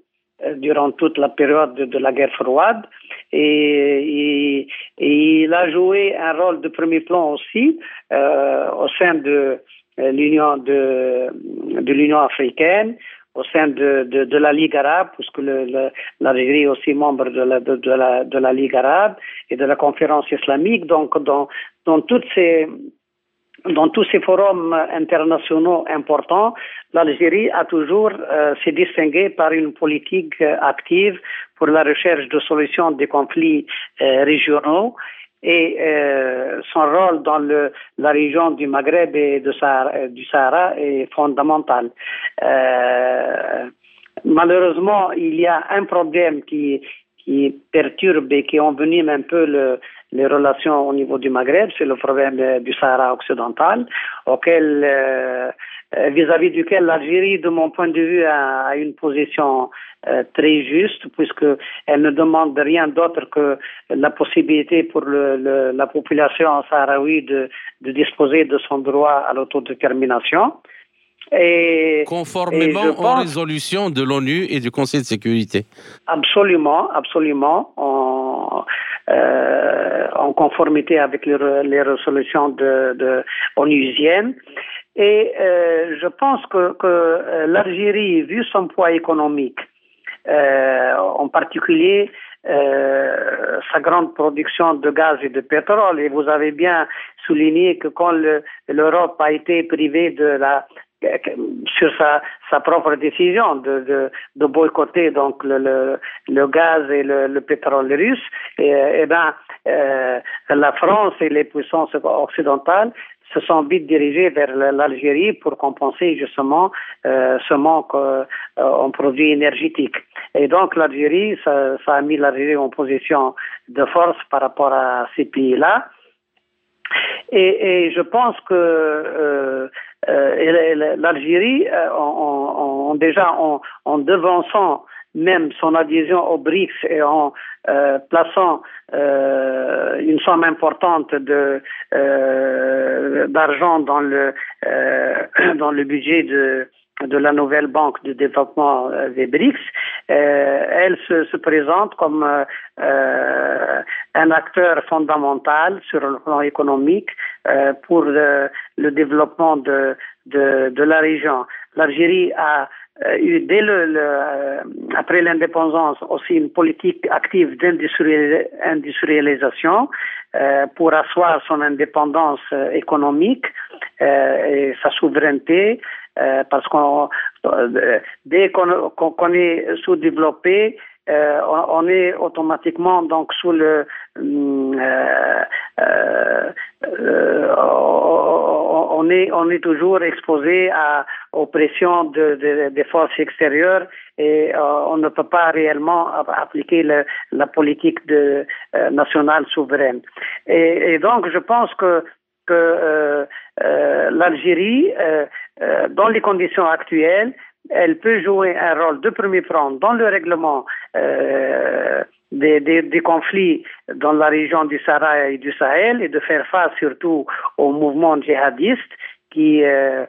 durant toute la période de, la guerre froide et, il a joué un rôle de premier plan aussi euh, au sein de euh, l'Union de, de l'Union africaine au sein de, de, de, la Ligue arabe, puisque l'Algérie est aussi membre de la, de, la, de la Ligue arabe et de la conférence islamique. Donc, dans, dans toutes ces dans tous ces forums internationaux importants, l'Algérie a toujours euh, s'est distinguée par une politique euh, active pour la recherche de solutions des conflits euh, régionaux et euh, son rôle dans le, la région du Maghreb et de Sahara, du Sahara est fondamental. Euh, malheureusement, il y a un problème qui, qui perturbe et qui envenime un peu le, les relations au niveau du Maghreb, c'est le problème du Sahara occidental, auquel euh, euh, vis-à-vis duquel l'Algérie, de mon point de vue, a, une position euh, très juste, puisque elle ne demande rien d'autre que la possibilité pour le, la population sahraoui de, de disposer de son droit à l'autodétermination. Et, Conformément aux résolutions de l'ONU et du Conseil de sécurité. Absolument, absolument, en, euh, en conformité avec les, les résolutions de, de onusiennes. Et euh, je pense que, que euh, l'Algérie, vu son poids économique, euh, en particulier euh, sa grande production de gaz et de pétrole, et vous avez bien souligné que quand l'Europe a été privée de la sur sa, sa propre décision de, de, de boycotter donc le, le, le, gaz et le, le pétrole russe, et, et ben euh, la France et les puissances occidentales se sont vite dirigés vers l'Algérie pour compenser justement euh, ce manque euh, en produits énergétiques. Et donc l'Algérie, ça, ça, a mis l'Algérie en position de force par rapport à ces pays-là. Et, et, je pense que euh, euh l'Algérie, euh, en, en, déjà en, en devançant même son adhésion au BRICS et en euh, plaçant euh, une somme importante de euh, d'argent dans le euh, dans le budget de de la nouvelle banque de développement euh, des BRICS, euh, elle se, se, présente comme euh, un acteur fondamental sur le plan économique pour le, développement de, de, la région. L'Algérie a eu dès le, après l'indépendance aussi une politique active d'industrialisation euh, pour asseoir son indépendance économique euh, et sa souveraineté euh, parce qu'on dès qu'on est sous-développé, euh, on, est automatiquement donc sous le euh, euh, on est on est toujours exposé aux pressions de, de, des forces extérieures et on ne peut pas réellement appliquer le, la politique de, nationale souveraine. Et, donc je pense que l'Algérie euh, dans les conditions actuelles, elle peut jouer un rôle de premier plan dans le règlement euh, des, des, des, conflits dans la région du Sahara et du Sahel et de faire face surtout aux mouvements djihadistes qui euh,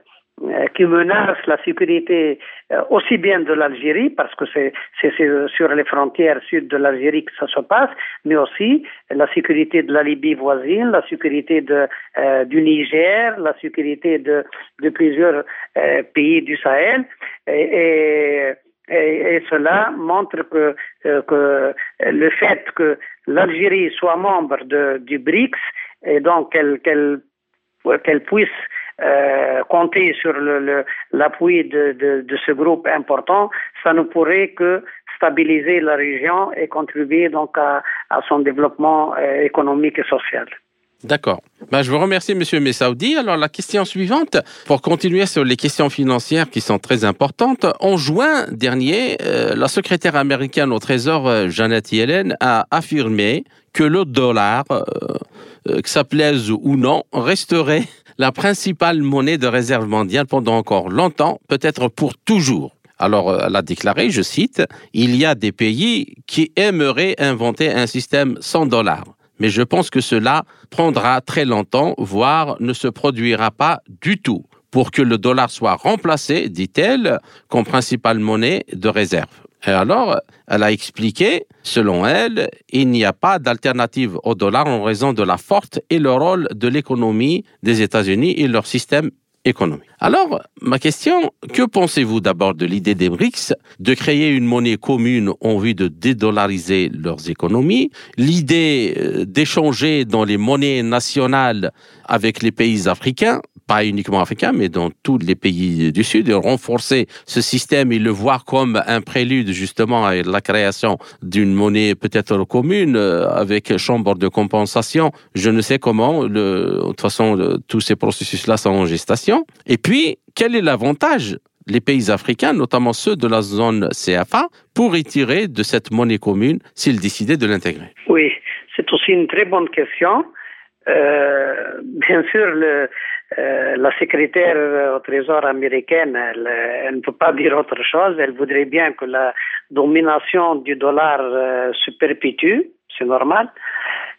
qui menace la sécurité euh, aussi bien de l'Algérie, parce que c'est sur les frontières sud de l'Algérie que ça se passe, mais aussi la sécurité de la Libye voisine, la sécurité de, euh, du Niger, la sécurité de, de plusieurs pays du Sahel. Et, et, et, cela montre que, que le fait que l'Algérie soit membre de, du BRICS et donc qu'elle qu'elle qu'elle puisse euh, compter sur l'appui de, ce groupe important, ça ne pourrait que stabiliser la région et contribuer donc à, son développement euh, économique et social. D'accord. Ben, je vous remercie, Monsieur Messaoudi. Alors, la question suivante, pour continuer sur les questions financières qui sont très importantes. En juin dernier, euh, la secrétaire américaine au Trésor, Janet Yellen, a affirmé que le dollar, que ça plaise ou non, resterait la principale monnaie de réserve mondiale pendant encore longtemps, peut-être pour toujours. Alors, euh, elle a déclaré, je cite, Il y a des pays qui aimeraient inventer un système sans dollars. Mais je pense que cela prendra très longtemps, voire ne se produira pas du tout, pour que le dollar soit remplacé, dit-elle, comme principale monnaie de réserve. Et alors, elle a expliqué, selon elle, il n'y a pas d'alternative au dollar en raison de la forte et le rôle de l'économie des États-Unis et leur système économique. Alors, ma question, que pensez-vous d'abord de l'idée des BRICS de créer une monnaie commune en vue de dédollariser leurs économies, l'idée euh, d'échanger dans les monnaies nationales avec les pays africains pas uniquement africain, mais dans tous les pays du Sud, et renforcer ce système et le voir comme un prélude justement à la création d'une monnaie peut-être commune euh, avec chambre de compensation. Je ne sais comment. de toute façon, tous ces processus-là sont en gestation. Et puis, quel est l'avantage les pays africains, notamment ceux de la zone CFA, pourraient tirer de cette monnaie commune s'ils décidaient de l'intégrer? Oui, c'est aussi une très bonne question. Euh, bien sûr, le, euh, la secrétaire au Trésor américaine, elle, ne peut pas dire autre chose. Elle voudrait bien que la domination du dollar euh, se perpétue, c'est normal.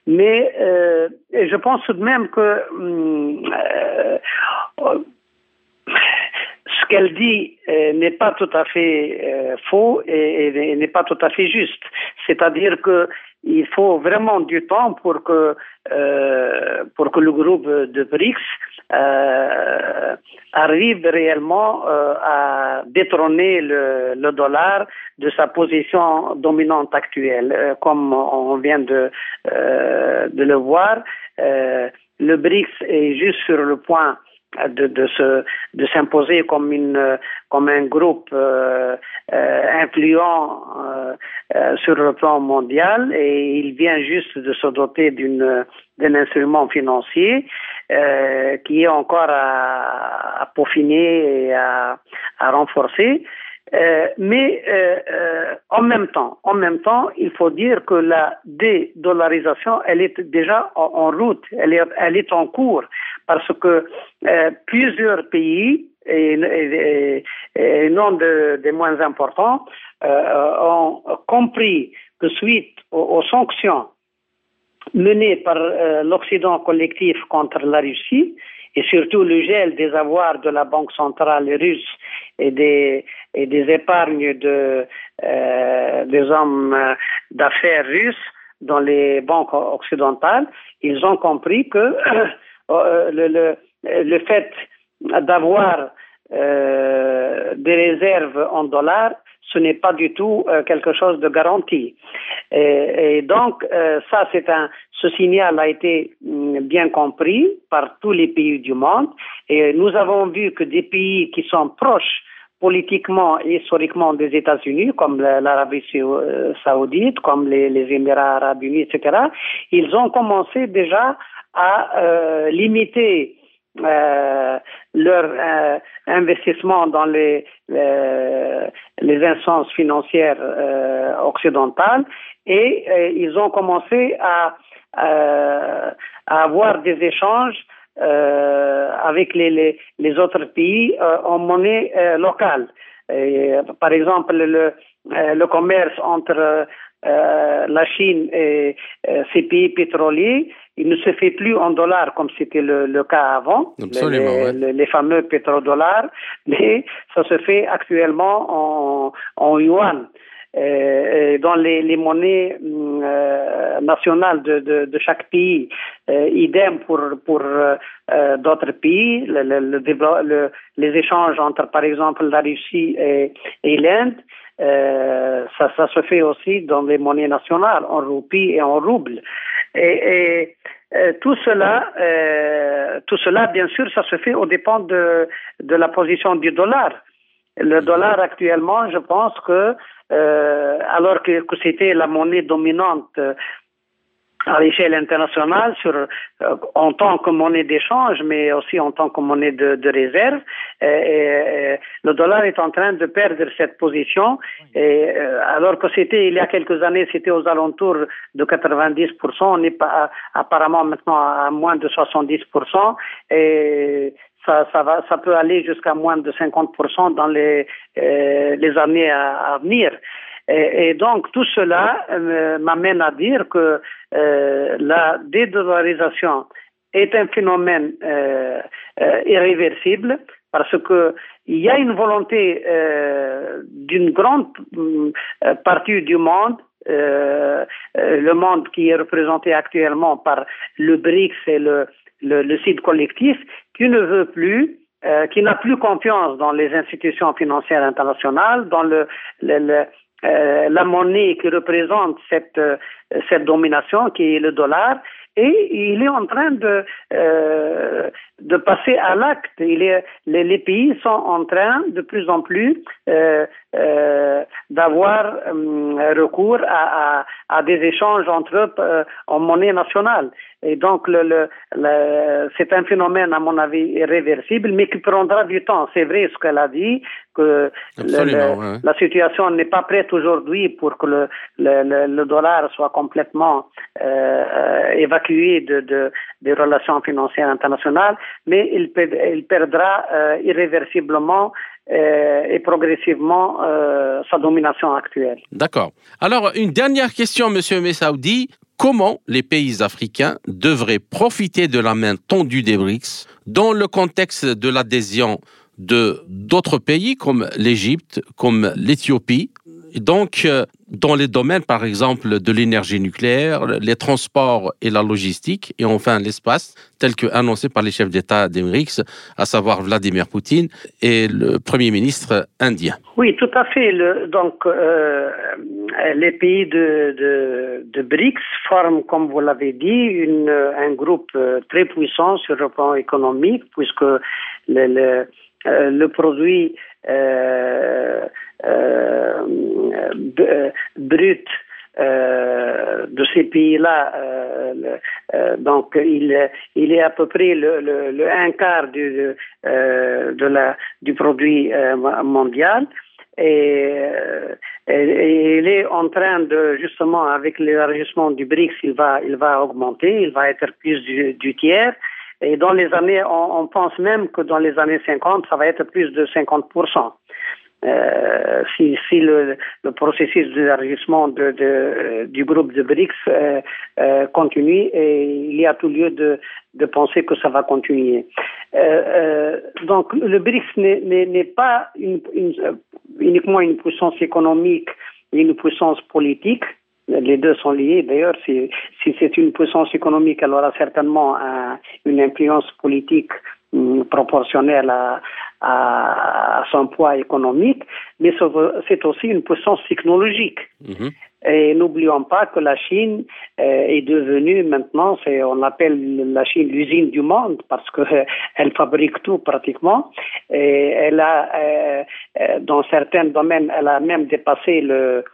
Mais je pense tout de même que hum, ce qu'elle dit n'est pas tout à fait faux et n'est pas tout à fait juste. C'est-à-dire que il faut vraiment du temps pour que euh, pour que le groupe de BRICS euh, arrive réellement euh, à détrôner le, le, dollar de sa position dominante actuelle, euh, comme on vient de de le voir. le BRICS est juste sur le point de, de se de s'imposer comme une comme un groupe euh, euh, influent euh, sur le plan mondial et il vient juste de se doter d'une d'un instrument financier qui est encore à, à peaufiner et à, à renforcer euh, mais euh, euh, en même temps, en même temps, il faut dire que la dédollarisation, elle est déjà en, route, elle est, en cours, parce que plusieurs pays et, et, non des moins importants ont compris que suite aux, sanctions menée par l'Occident collectif contre la Russie et surtout le gel des avoirs de la Banque centrale russe et des, et des épargnes de, des hommes d'affaires russes dans les banques occidentales, ils ont compris que le, le, le, fait d'avoir euh, des réserves en dollars, ce n'est pas du tout euh, quelque chose de garanti. Et, donc, euh, ça, c'est un, ce signal a été mm, bien compris par tous les pays du monde. Et nous avons vu que des pays qui sont proches politiquement et historiquement des États-Unis, comme l'Arabie saoudite, comme les, Émirats arabes unis, etc., ils ont commencé déjà à euh, limiter euh, leur euh, investissement dans les, les instances financières euh, occidentales et euh, ils ont commencé à, à avoir des échanges euh, avec les, les, autres pays euh, en monnaie euh, locale. Par exemple, le, le commerce entre la Chine et ces pays pétroliers, il ne se fait plus en dollars comme c'était le, le, cas avant, les, ouais. les, fameux pétrodollars, mais ça se fait actuellement en, en yuan. Euh, dans les, les monnaies euh, nationales de, de, de, chaque pays. Euh, idem pour, pour d'autres pays, le, le, les échanges entre, par exemple, la Russie et, et l'Inde. Ça, ça se fait aussi dans les monnaies nationales, en roupies et en roubles. Et, et tout cela, euh, tout cela, bien sûr, ça se fait au dépend de, de la position du dollar. Le dollar actuellement, je pense que euh, alors que, que c'était la monnaie dominante euh, à l'échelle internationale sur, euh, en tant que monnaie d'échange, mais aussi en tant que monnaie de, de réserve. Et, et, le dollar est en train de perdre cette position, et, alors que c'était il y a quelques années, c'était aux alentours de 90%, on est pas, apparemment maintenant à moins de 70%, et ça, ça, va, ça peut aller jusqu'à moins de 50% dans les, euh, les années à, à venir. Et, donc tout cela euh, m'amène à dire que euh, la dédollarisation est un phénomène euh, irréversible parce que il y a une volonté d'une grande partie du monde le monde qui est représenté actuellement par le BRICS et le, le, le site collectif, qui ne veut plus, qui n'a plus confiance dans les institutions financières internationales, dans le euh, la monnaie qui représente cette, euh, cette domination qui est le dollar et il est en train de, euh, de passer à l'acte. Les, les, pays sont en train de plus en plus euh, euh, d'avoir euh, recours à, à, à, des échanges entre eux euh, en monnaie nationale. Et donc, le, le, le c'est un phénomène, à mon avis, irréversible, mais qui prendra du temps. C'est vrai ce qu'elle a dit, que ouais. la situation n'est pas prête aujourd'hui pour que le, le, dollar soit complètement euh, évacué de, de, des relations financières internationales, mais il, il perdra euh, irréversiblement et progressivement euh, sa domination actuelle. D'accord. Alors, une dernière question, Monsieur Messaoudi. Comment les pays africains devraient profiter de la main tendue des BRICS dans le contexte de l'adhésion de d'autres pays comme l'Égypte, comme l'Éthiopie, donc, euh, dans les domaines, par exemple, de l'énergie nucléaire, les transports et la logistique, et enfin l'espace, tel que annoncé par les chefs d'État d'Emrix, à savoir Vladimir Poutine et le Premier ministre indien. Oui, tout à fait. Donc, euh, les pays de, BRICS forment, comme vous l'avez dit, un groupe euh, très puissant sur le plan économique, puisque le, produit brut euh, de ces pays-là, euh, donc il, il est à peu près le, un quart du, de la, du produit mondial. Et, il est en train de justement avec l'élargissement du BRICS, il va il va augmenter, il va être plus du, tiers. Et dans les années, on, pense même que dans les années 50, ça va être plus de 50 euh, si, le, processus d'élargissement de, du groupe de BRICS euh, euh, continue et il y a tout lieu de, penser que ça va continuer. donc le BRICS n'est pas uniquement une puissance économique et une puissance politique. Les deux sont liés. D'ailleurs, si, c'est une puissance économique, elle aura certainement un, une influence politique hum, proportionnelle à, à, son poids économique, mais c'est aussi une puissance technologique. Mhm. Et n'oublions pas que la Chine euh, est devenue maintenant, c'est, on appelle la Chine l'usine du monde parce qu'elle elle fabrique tout pratiquement. Et elle a, euh, euh, dans certains domaines, elle a même dépassé le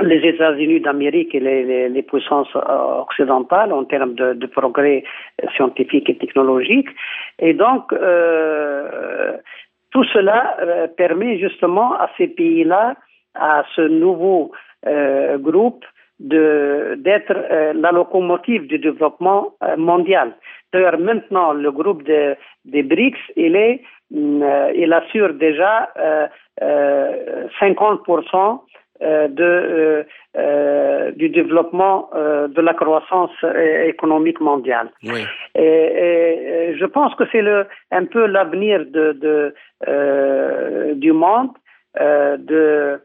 les États-Unis d'Amérique et les, les, puissances occidentales en termes de, de, progrès scientifique et technologique. Et donc, euh, tout cela euh, permet justement à ces pays-là, à ce nouveau euh, groupe, de d'être euh, la locomotive du développement euh, mondial. D'ailleurs, maintenant, le groupe de, des BRICS, il est, il assure déjà 50% euh, de, euh, euh, du développement de la croissance économique mondiale. Oui. Et, et, je pense que c'est le, un peu l'avenir de, de du monde, de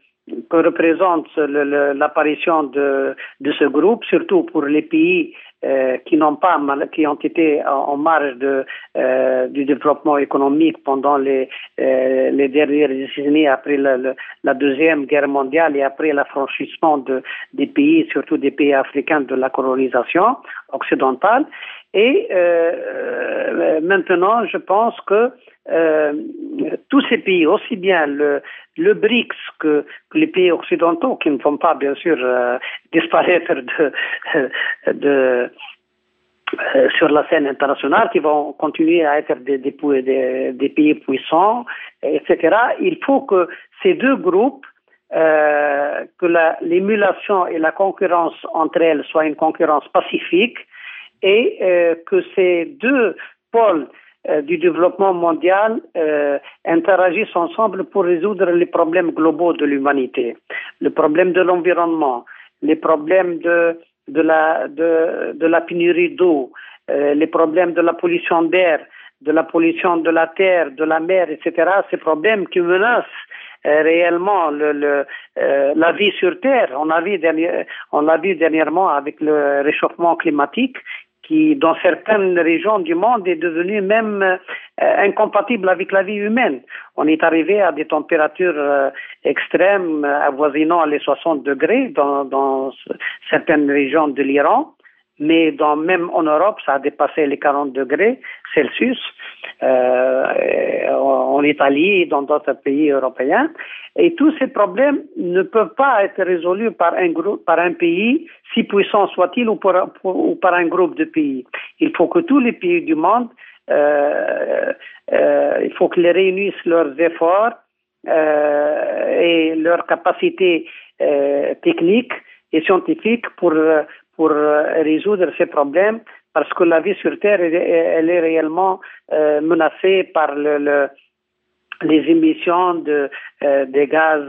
que représente l'apparition de, ce groupe, surtout pour les pays euh, qui n'ont pas qui ont été en, marge euh, du développement économique pendant les, euh, dernières décennies après la, deuxième guerre mondiale et après l'affranchissement de, des pays, surtout des pays africains de la colonisation occidentale. Et maintenant, je pense que tous ces pays, aussi bien le, BRICS que, les pays occidentaux, qui ne vont pas bien sûr euh, disparaître de, de euh, sur la scène internationale, qui vont continuer à être des, pays puissants, etc. Il faut que ces deux groupes, euh, que l'émulation et la concurrence entre elles soient une concurrence pacifique et que ces deux pôles du développement mondial euh, interagissent ensemble pour résoudre les problèmes globaux de l'humanité, le problème de l'environnement, les problèmes de, de, la, de, la pénurie d'eau, euh, les problèmes de la pollution d'air, de la pollution de la terre, de la mer, etc. Ces problèmes qui menacent euh, réellement le, le, euh, la vie sur Terre. On a vu, on l'a vu dernièrement avec le réchauffement climatique qui, dans certaines régions du monde, est devenu même euh, incompatible avec la vie humaine. On est arrivé à des températures euh, extrêmes avoisinant les 60 degrés dans, dans certaines régions de l'Iran mais même en Europe, ça a dépassé les 40 degrés Celsius, euh, en Italie et dans d'autres pays européens. Et tous ces problèmes ne peuvent pas être résolus par un groupe, par un pays, si puissant soit-il, ou, par un groupe de pays. Il faut que tous les pays du monde, euh, euh, il faut qu'ils réunissent leurs efforts et leurs capacités techniques et scientifiques pour pour euh, résoudre ces problèmes parce que la vie sur Terre, elle, est réellement euh, menacée par le, le, les émissions de, euh, des gaz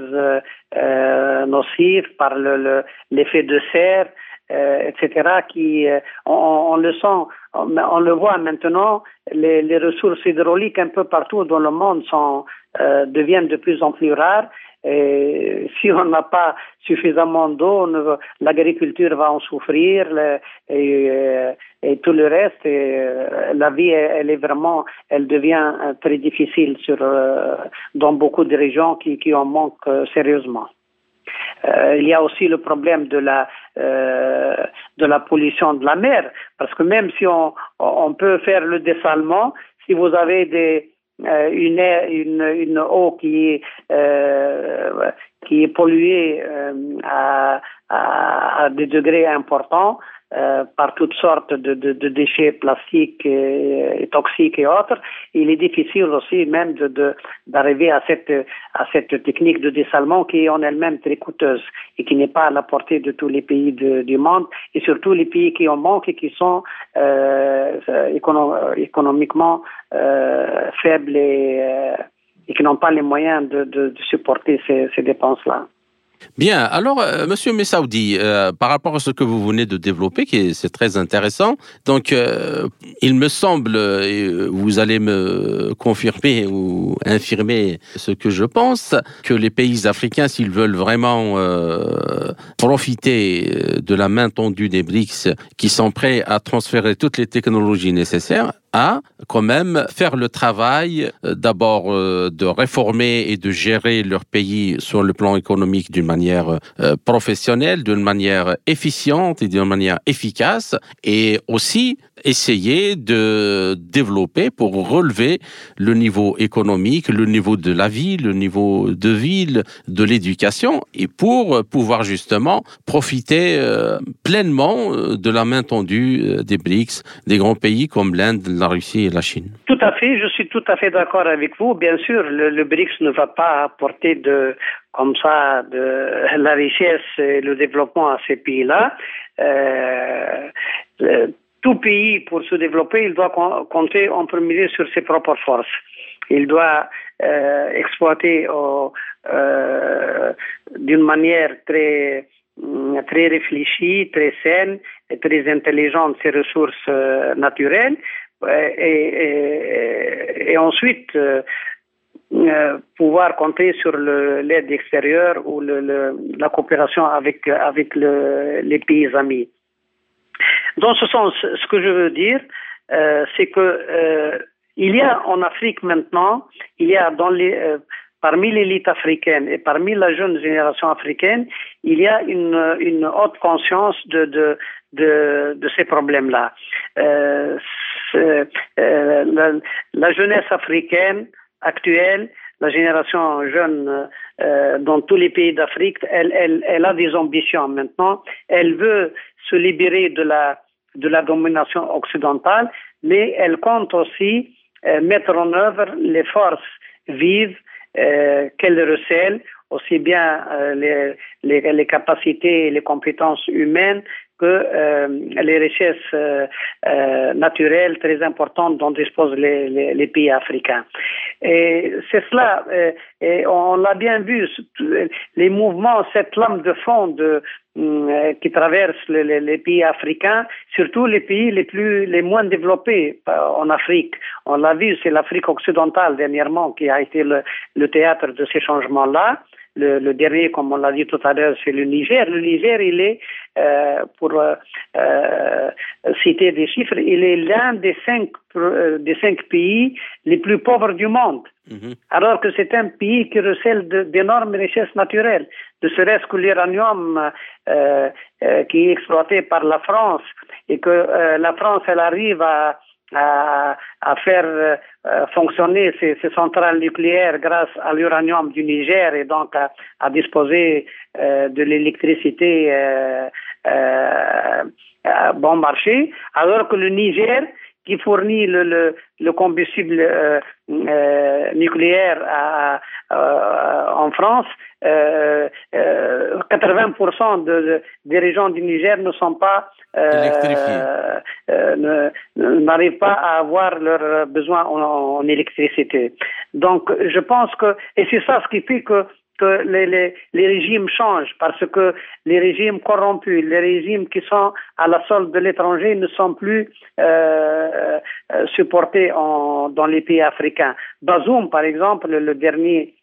nocifs, par l'effet le, de serre, etc. Qui, on, le sent, on, le voit maintenant, les, les, ressources hydrauliques un peu partout dans le monde sont, deviennent de plus en plus rares et si on n'a pas suffisamment d'eau, l'agriculture va en souffrir et, euh, et, tout le reste. Euh, la vie, elle est vraiment, elle devient euh, très difficile dans beaucoup de régions qui, qui en manquent sérieusement. il y a aussi le problème de la de la pollution de la mer, parce que même si on, on peut faire le dessalement, si vous avez des une, une, une, eau qui est, euh, qui est polluée euh, à, à, à, des degrés importants euh, par toutes sortes de, de, de déchets plastiques et, toxiques et autres, il est difficile aussi même de, d'arriver à cette, à cette technique de dessalement qui est en elle-même très coûteuse et qui n'est pas à la portée de tous les pays du monde et surtout les pays qui en manquent et qui sont euh, économiquement euh, faibles et, et qui n'ont pas les moyens de, de, supporter ces, dépenses-là. Bien, alors, euh, Monsieur Messaoudi, euh, par rapport à ce que vous venez de développer, qui est c'est très intéressant, donc euh, il me semble, et vous allez me confirmer ou infirmer ce que je pense, que les pays africains, s'ils veulent vraiment profiter de la main tendue des BRICS, qui sont prêts à transférer toutes les technologies nécessaires, quand même faire le travail euh, d'abord euh, de réformer et de gérer leur pays sur le plan économique d'une manière euh, professionnelle, d'une manière efficiente et d'une manière efficace, et aussi essayer de développer pour relever le niveau économique, le niveau de la vie, le niveau de ville, de l'éducation, et pour pouvoir justement profiter pleinement de la main tendue des BRICS, des grands pays comme l'Inde, la Russie et la Chine. Tout à fait, je suis tout à fait d'accord avec vous. Bien sûr, le, BRICS ne va pas apporter de comme ça de la richesse et le développement à ces pays-là. Euh, tout pays, pour se développer, il doit compter en premier lieu sur ses propres forces. Il doit euh, exploiter euh, d'une manière très très réfléchie, très saine et très intelligente ses ressources naturelles et, ensuite euh, euh, pouvoir compter sur l'aide extérieure ou la coopération avec, avec le, les pays amis. Dans ce sens, ce que je veux dire, euh, c'est que euh, il y a en Afrique maintenant, il y a dans les, euh, parmi l'élite africaine et parmi la jeune génération africaine, il y a une, haute conscience de, ces problèmes-là. Euh, la, jeunesse africaine actuelle, la génération jeune dans tous les pays d'Afrique, elle, elle a des ambitions maintenant. Elle veut se libérer de la, de la domination occidentale, mais elle compte aussi euh, mettre en œuvre les forces vives euh, qu'elle recèle, aussi bien euh, les, capacités et les compétences humaines que euh, les richesses euh, euh, naturelles très importantes dont disposent les, les, les pays africains. Et c'est cela, euh, et on l'a bien vu, les mouvements, cette lame de fond de, euh, qui traverse les, les, pays africains, surtout les pays les plus, les moins développés en Afrique. On l'a vu, c'est l'Afrique occidentale dernièrement qui a été le, le théâtre de ces changements-là. Le, le, dernier, comme on l'a dit tout à l'heure, c'est le Niger. Le Niger, il est, euh, pour euh, euh, citer des chiffres, il est l'un des cinq, des cinq pays les plus pauvres du monde. Mm-hmm. Alors que c'est un pays qui recèle d'énormes richesses naturelles, de serait-ce que l'uranium euh, qui est exploité par la France et que la France, elle arrive à à, à faire euh, fonctionner ces, ces, centrales nucléaires grâce à l'uranium du Niger et donc à, à disposer euh, de l'électricité euh, bon marché, alors que le Niger, qui fournit le, le, le combustible nucléaire à, en France, 80% de, de, des régions du Niger ne sont pas euh, euh, n'arrivent pas à avoir leurs besoins en, électricité. Donc, je pense que, et c'est ça ce qui fait que que les, les, les, régimes changent parce que les régimes corrompus, les régimes qui sont à la solde de l'étranger ne sont plus euh, euh supportés en, dans les pays africains. Bazoum, par exemple, le dernier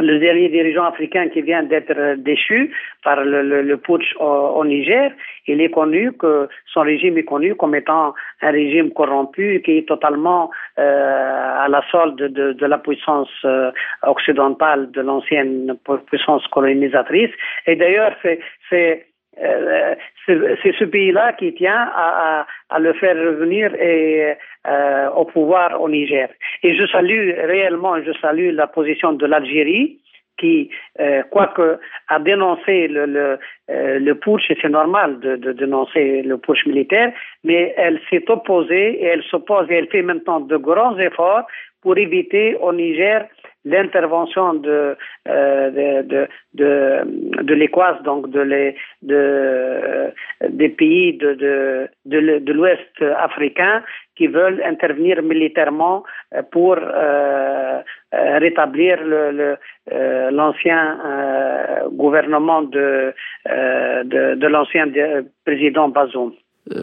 le dernier dirigeant africain qui vient d'être déchu par le, putsch au, Niger, il est connu que son régime est connu comme étant un régime corrompu qui est totalement euh, à la solde de, de la puissance euh, occidentale de l'ancienne puissance colonisatrice. Et d'ailleurs, c'est euh, c'est ce pays-là qui tient à, le faire revenir et, euh, au pouvoir au Niger. Et je salue réellement, je salue la position de l'Algérie qui, euh, quoique, a dénoncé le, le, euh, le putsch, et c'est normal de, de, dénoncer le putsch militaire, mais elle s'est opposée et elle s'oppose et elle fait maintenant de grands efforts pour éviter au Niger l'intervention de, euh, de, de, de, donc de les, de, des pays de, de, de, l'Ouest africain qui veulent intervenir militairement pour euh, rétablir le, l'ancien gouvernement de, de, de l'ancien président Bazoum.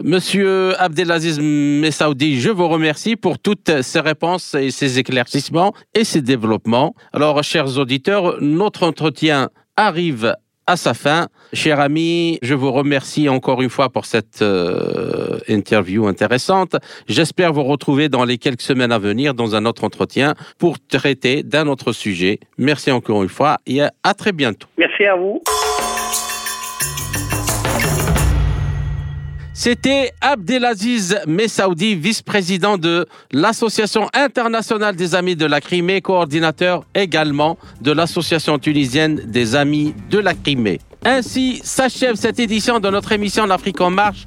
Monsieur Abdelaziz Messaoudi, je vous remercie pour toutes ces réponses et ces éclaircissements et ces développements. Alors, chers auditeurs, notre entretien arrive à sa fin. Cher ami, je vous remercie encore une fois pour cette euh, interview intéressante. J'espère vous retrouver dans les quelques semaines à venir dans un autre entretien pour traiter d'un autre sujet. Merci encore une fois et à très bientôt. Merci à vous. C'était Abdelaziz Messaoudi, vice-président de l'Association internationale des amis de la Crimée, coordinateur également de l'Association tunisienne des amis de la Crimée. Ainsi s'achève cette édition de notre émission L'Afrique en marche,